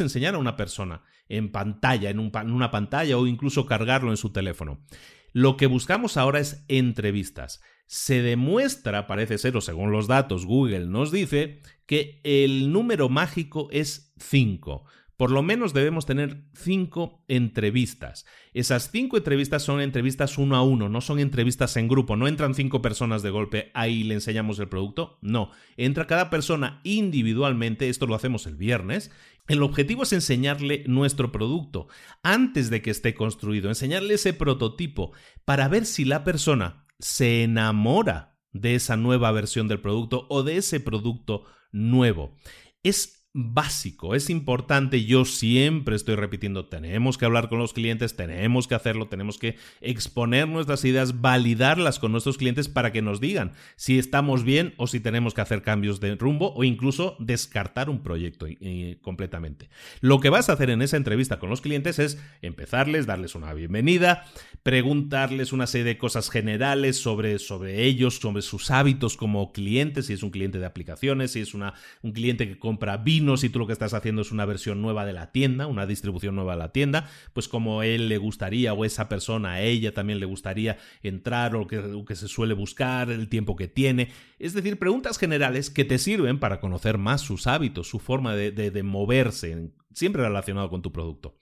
enseñar a una persona en pantalla, en una pantalla o incluso cargarlo en su teléfono. Lo que buscamos ahora es entrevistas se demuestra, parece ser, o según los datos Google nos dice, que el número mágico es 5. Por lo menos debemos tener 5 entrevistas. Esas 5 entrevistas son entrevistas uno a uno, no son entrevistas en grupo. No entran 5 personas de golpe, ahí le enseñamos el producto. No, entra cada persona individualmente, esto lo hacemos el viernes. El objetivo es enseñarle nuestro producto antes de que esté construido, enseñarle ese prototipo para ver si la persona se enamora de esa nueva versión del producto o de ese producto nuevo. Es básico, es importante, yo siempre estoy repitiendo, tenemos que hablar con los clientes, tenemos que hacerlo, tenemos que exponer nuestras ideas, validarlas con nuestros clientes para que nos digan si estamos bien o si tenemos que hacer cambios de rumbo o incluso descartar un proyecto eh, completamente. Lo que vas a hacer en esa entrevista con los clientes es empezarles, darles una bienvenida, preguntarles una serie de cosas generales sobre, sobre ellos, sobre sus hábitos como clientes, si es un cliente de aplicaciones, si es una, un cliente que compra vino, si tú lo que estás haciendo es una versión nueva de la tienda, una distribución nueva de la tienda, pues como él le gustaría o esa persona, a ella también le gustaría entrar o que, se suele buscar, el tiempo que tiene. Es decir, preguntas generales que te sirven para conocer más sus hábitos, su forma de, de moverse, siempre relacionado con tu producto.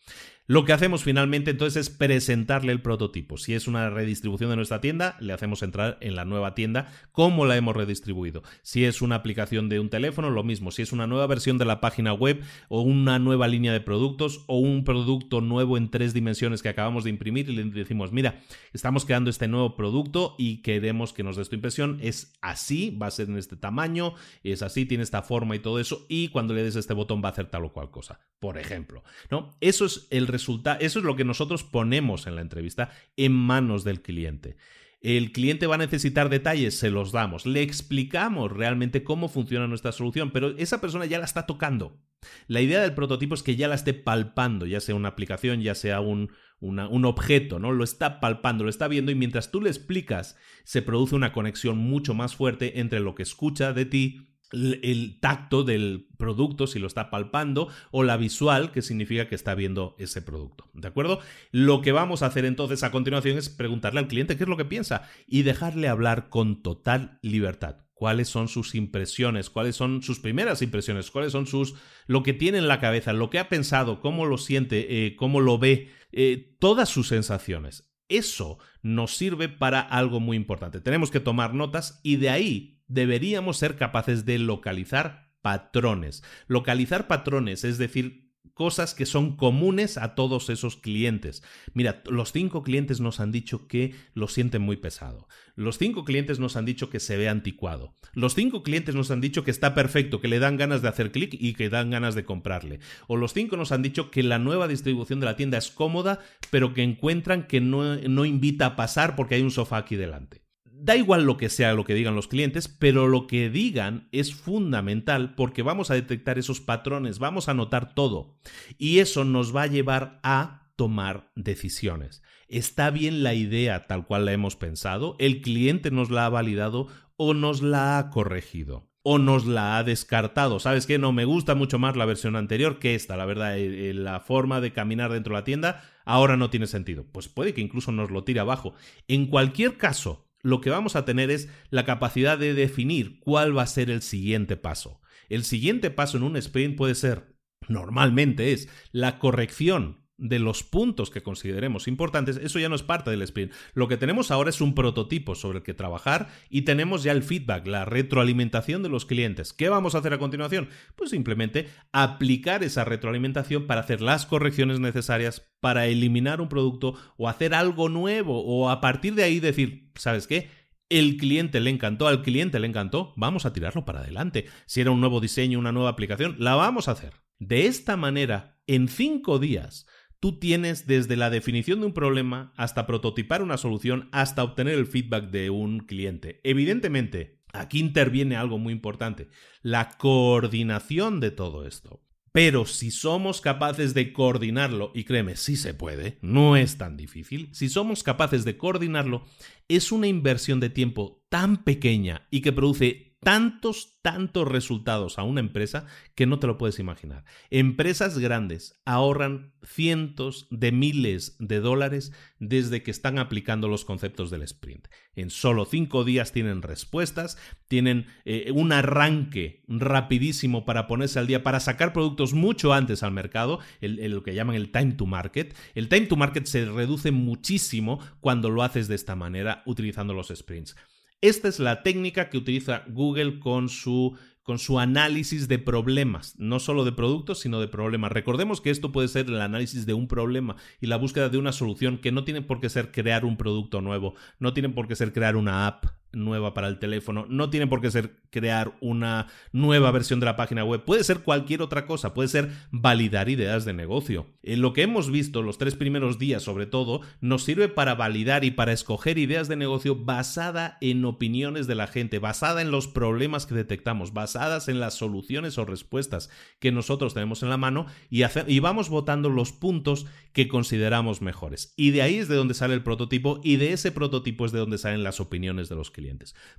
Lo que hacemos finalmente entonces es presentarle el prototipo. Si es una redistribución de nuestra tienda, le hacemos entrar en la nueva tienda cómo la hemos redistribuido. Si es una aplicación de un teléfono, lo mismo. Si es una nueva versión de la página web o una nueva línea de productos o un producto nuevo en tres dimensiones que acabamos de imprimir y le decimos, mira, estamos creando este nuevo producto y queremos que nos des tu impresión. Es así, va a ser en este tamaño, es así, tiene esta forma y todo eso. Y cuando le des este botón va a hacer tal o cual cosa, por ejemplo. ¿no? Eso es el resulta, eso es lo que nosotros ponemos en la entrevista en manos del cliente. El cliente va a necesitar detalles, se los damos. Le explicamos realmente cómo funciona nuestra solución, pero esa persona ya la está tocando. La idea del prototipo es que ya la esté palpando, ya sea una aplicación, ya sea un, un objeto, ¿no? Lo está palpando, lo está viendo y mientras tú le explicas, se produce una conexión mucho más fuerte entre lo que escucha de ti el tacto del producto si lo está palpando o la visual que significa que está viendo ese producto. ¿De acuerdo? Lo que vamos a hacer entonces a continuación es preguntarle al cliente qué es lo que piensa y dejarle hablar con total libertad. ¿Cuáles son sus impresiones? ¿Cuáles son sus primeras impresiones? ¿Cuáles son sus lo que tiene en la cabeza, lo que ha pensado, cómo lo siente, eh, cómo lo ve, eh, todas sus sensaciones? Eso nos sirve para algo muy importante. Tenemos que tomar notas y de ahí deberíamos ser capaces de localizar patrones. Localizar patrones, es decir, cosas que son comunes a todos esos clientes. Mira, los cinco clientes nos han dicho que lo sienten muy pesado. Los cinco clientes nos han dicho que se ve anticuado. Los cinco clientes nos han dicho que está perfecto, que le dan ganas de hacer clic y que dan ganas de comprarle. O los cinco nos han dicho que la nueva distribución de la tienda es cómoda, pero que encuentran que no, no invita a pasar porque hay un sofá aquí delante. Da igual lo que sea lo que digan los clientes, pero lo que digan es fundamental porque vamos a detectar esos patrones, vamos a notar todo. Y eso nos va a llevar a tomar decisiones. ¿Está bien la idea tal cual la hemos pensado? ¿El cliente nos la ha validado o nos la ha corregido? o nos la ha descartado. ¿Sabes qué? No me gusta mucho más la versión anterior que esta. La verdad, eh, eh, la forma de caminar dentro de la tienda ahora no tiene sentido. Pues puede que incluso nos lo tire abajo. En cualquier caso, lo que vamos a tener es la capacidad de definir cuál va a ser el siguiente paso. El siguiente paso en un sprint puede ser, normalmente es, la corrección de los puntos que consideremos importantes, eso ya no es parte del sprint. Lo que tenemos ahora es un prototipo sobre el que trabajar y tenemos ya el feedback, la retroalimentación de los clientes. ¿Qué vamos a hacer a continuación? Pues simplemente aplicar esa retroalimentación para hacer las correcciones necesarias para eliminar un producto o hacer algo nuevo o a partir de ahí decir, ¿sabes qué? el cliente le encantó, al cliente le encantó, vamos a tirarlo para adelante. Si era un nuevo diseño, una nueva aplicación, la vamos a hacer. De esta manera, en cinco días, tú tienes desde la definición de un problema hasta prototipar una solución hasta obtener el feedback de un cliente. Evidentemente, aquí interviene algo muy importante, la coordinación de todo esto. Pero si somos capaces de coordinarlo, y créeme, sí se puede, no es tan difícil, si somos capaces de coordinarlo, es una inversión de tiempo tan pequeña y que produce tantos, tantos resultados a una empresa que no te lo puedes imaginar. Empresas grandes ahorran cientos de miles de dólares desde que están aplicando los conceptos del sprint. En solo cinco días tienen respuestas, tienen eh, un arranque rapidísimo para ponerse al día, para sacar productos mucho antes al mercado, lo que llaman el time to market. El time to market se reduce muchísimo cuando lo haces de esta manera utilizando los sprints. Esta es la técnica que utiliza Google con su, con su análisis de problemas, no solo de productos, sino de problemas. Recordemos que esto puede ser el análisis de un problema y la búsqueda de una solución que no tiene por qué ser crear un producto nuevo, no tiene por qué ser crear una app nueva para el teléfono, no tiene por qué ser crear una nueva versión de la página web, puede ser cualquier otra cosa, puede ser validar ideas de negocio. En lo que hemos visto los tres primeros días sobre todo, nos sirve para validar y para escoger ideas de negocio basada en opiniones de la gente, basada en los problemas que detectamos, basadas en las soluciones o respuestas que nosotros tenemos en la mano y, y vamos votando los puntos que consideramos mejores. Y de ahí es de donde sale el prototipo y de ese prototipo es de donde salen las opiniones de los clientes.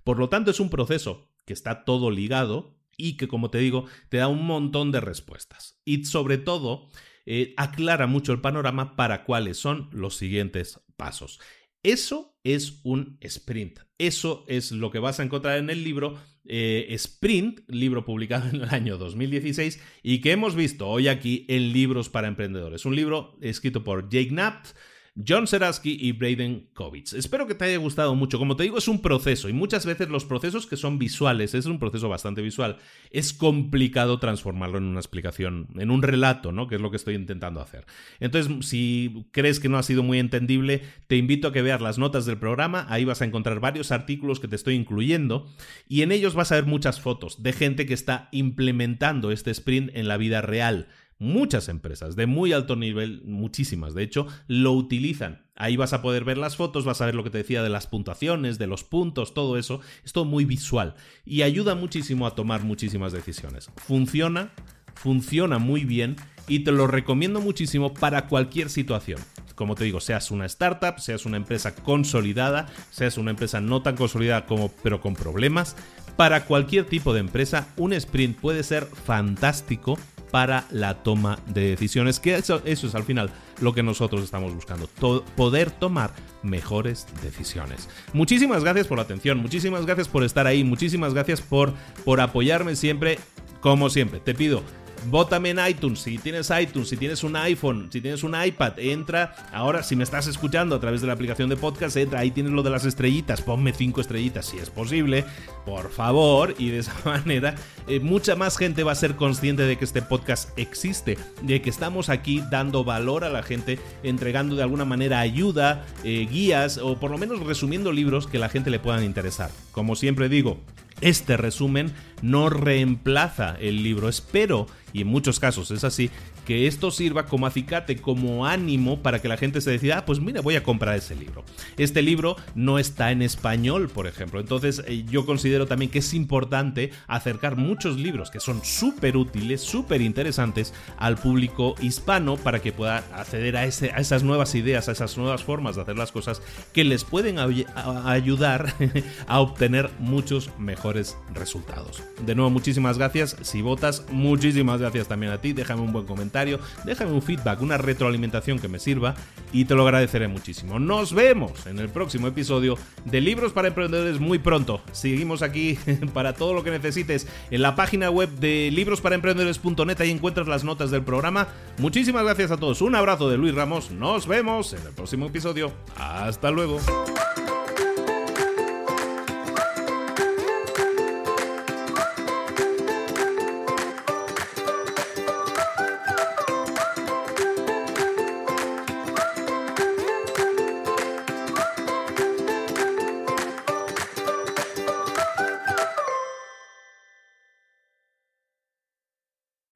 Por lo tanto, es un proceso que está todo ligado y que, como te digo, te da un montón de respuestas. Y sobre todo, eh, aclara mucho el panorama para cuáles son los siguientes pasos. Eso es un sprint. Eso es lo que vas a encontrar en el libro eh, Sprint, libro publicado en el año 2016 y que hemos visto hoy aquí en Libros para Emprendedores. Un libro escrito por Jake Knapp John Seraski y Braden Kovitz. Espero que te haya gustado mucho. Como te digo, es un proceso y muchas veces los procesos que son visuales, es un proceso bastante visual, es complicado transformarlo en una explicación, en un relato, ¿no? Que es lo que estoy intentando hacer. Entonces, si crees que no ha sido muy entendible, te invito a que veas las notas del programa. Ahí vas a encontrar varios artículos que te estoy incluyendo y en ellos vas a ver muchas fotos de gente que está implementando este sprint en la vida real Muchas empresas de muy alto nivel, muchísimas de hecho, lo utilizan. Ahí vas a poder ver las fotos, vas a ver lo que te decía de las puntuaciones, de los puntos, todo eso. Es todo muy visual y ayuda muchísimo a tomar muchísimas decisiones. Funciona, funciona muy bien y te lo recomiendo muchísimo para cualquier situación. Como te digo, seas una startup, seas una empresa consolidada, seas una empresa no tan consolidada como pero con problemas, para cualquier tipo de empresa, un sprint puede ser fantástico para la toma de decisiones, que eso, es al final lo que nosotros estamos buscando, poder tomar mejores decisiones. Muchísimas gracias por la atención, muchísimas gracias por estar ahí, muchísimas gracias por, por apoyarme siempre, como siempre. Te pido Bótame en iTunes, si tienes iTunes, si tienes un iPhone, si tienes un iPad, entra. Ahora, si me estás escuchando a través de la aplicación de podcast, entra, ahí tienes lo de las estrellitas, ponme cinco estrellitas si es posible, por favor, y de esa [laughs] manera eh, mucha más gente va a ser consciente de que este podcast existe, de que estamos aquí dando valor a la gente, entregando de alguna manera ayuda, eh, guías o por lo menos resumiendo libros que la gente le puedan interesar. Como siempre digo, este resumen no reemplaza el libro. Espero, y en muchos casos es así, que esto sirva como acicate, como ánimo para que la gente se decida, ah, pues mira, voy a comprar ese libro. Este libro no está en español, por ejemplo. Entonces eh, yo considero también que es importante acercar muchos libros que son súper útiles, súper interesantes al público hispano para que pueda acceder a, ese, a esas nuevas ideas, a esas nuevas formas de hacer las cosas que les pueden ayudar [laughs] a obtener muchos mejores resultados. De nuevo, muchísimas gracias. Si votas, muchísimas gracias también a ti. Déjame un buen comentario déjame un feedback, una retroalimentación que me sirva y te lo agradeceré muchísimo. Nos vemos en el próximo episodio de Libros para Emprendedores muy pronto. Seguimos aquí [laughs] para todo lo que necesites en la página web de librosparaemprendedores.net, ahí encuentras las notas del programa. Muchísimas gracias a todos, un abrazo de Luis Ramos, nos vemos en el próximo episodio. Hasta luego.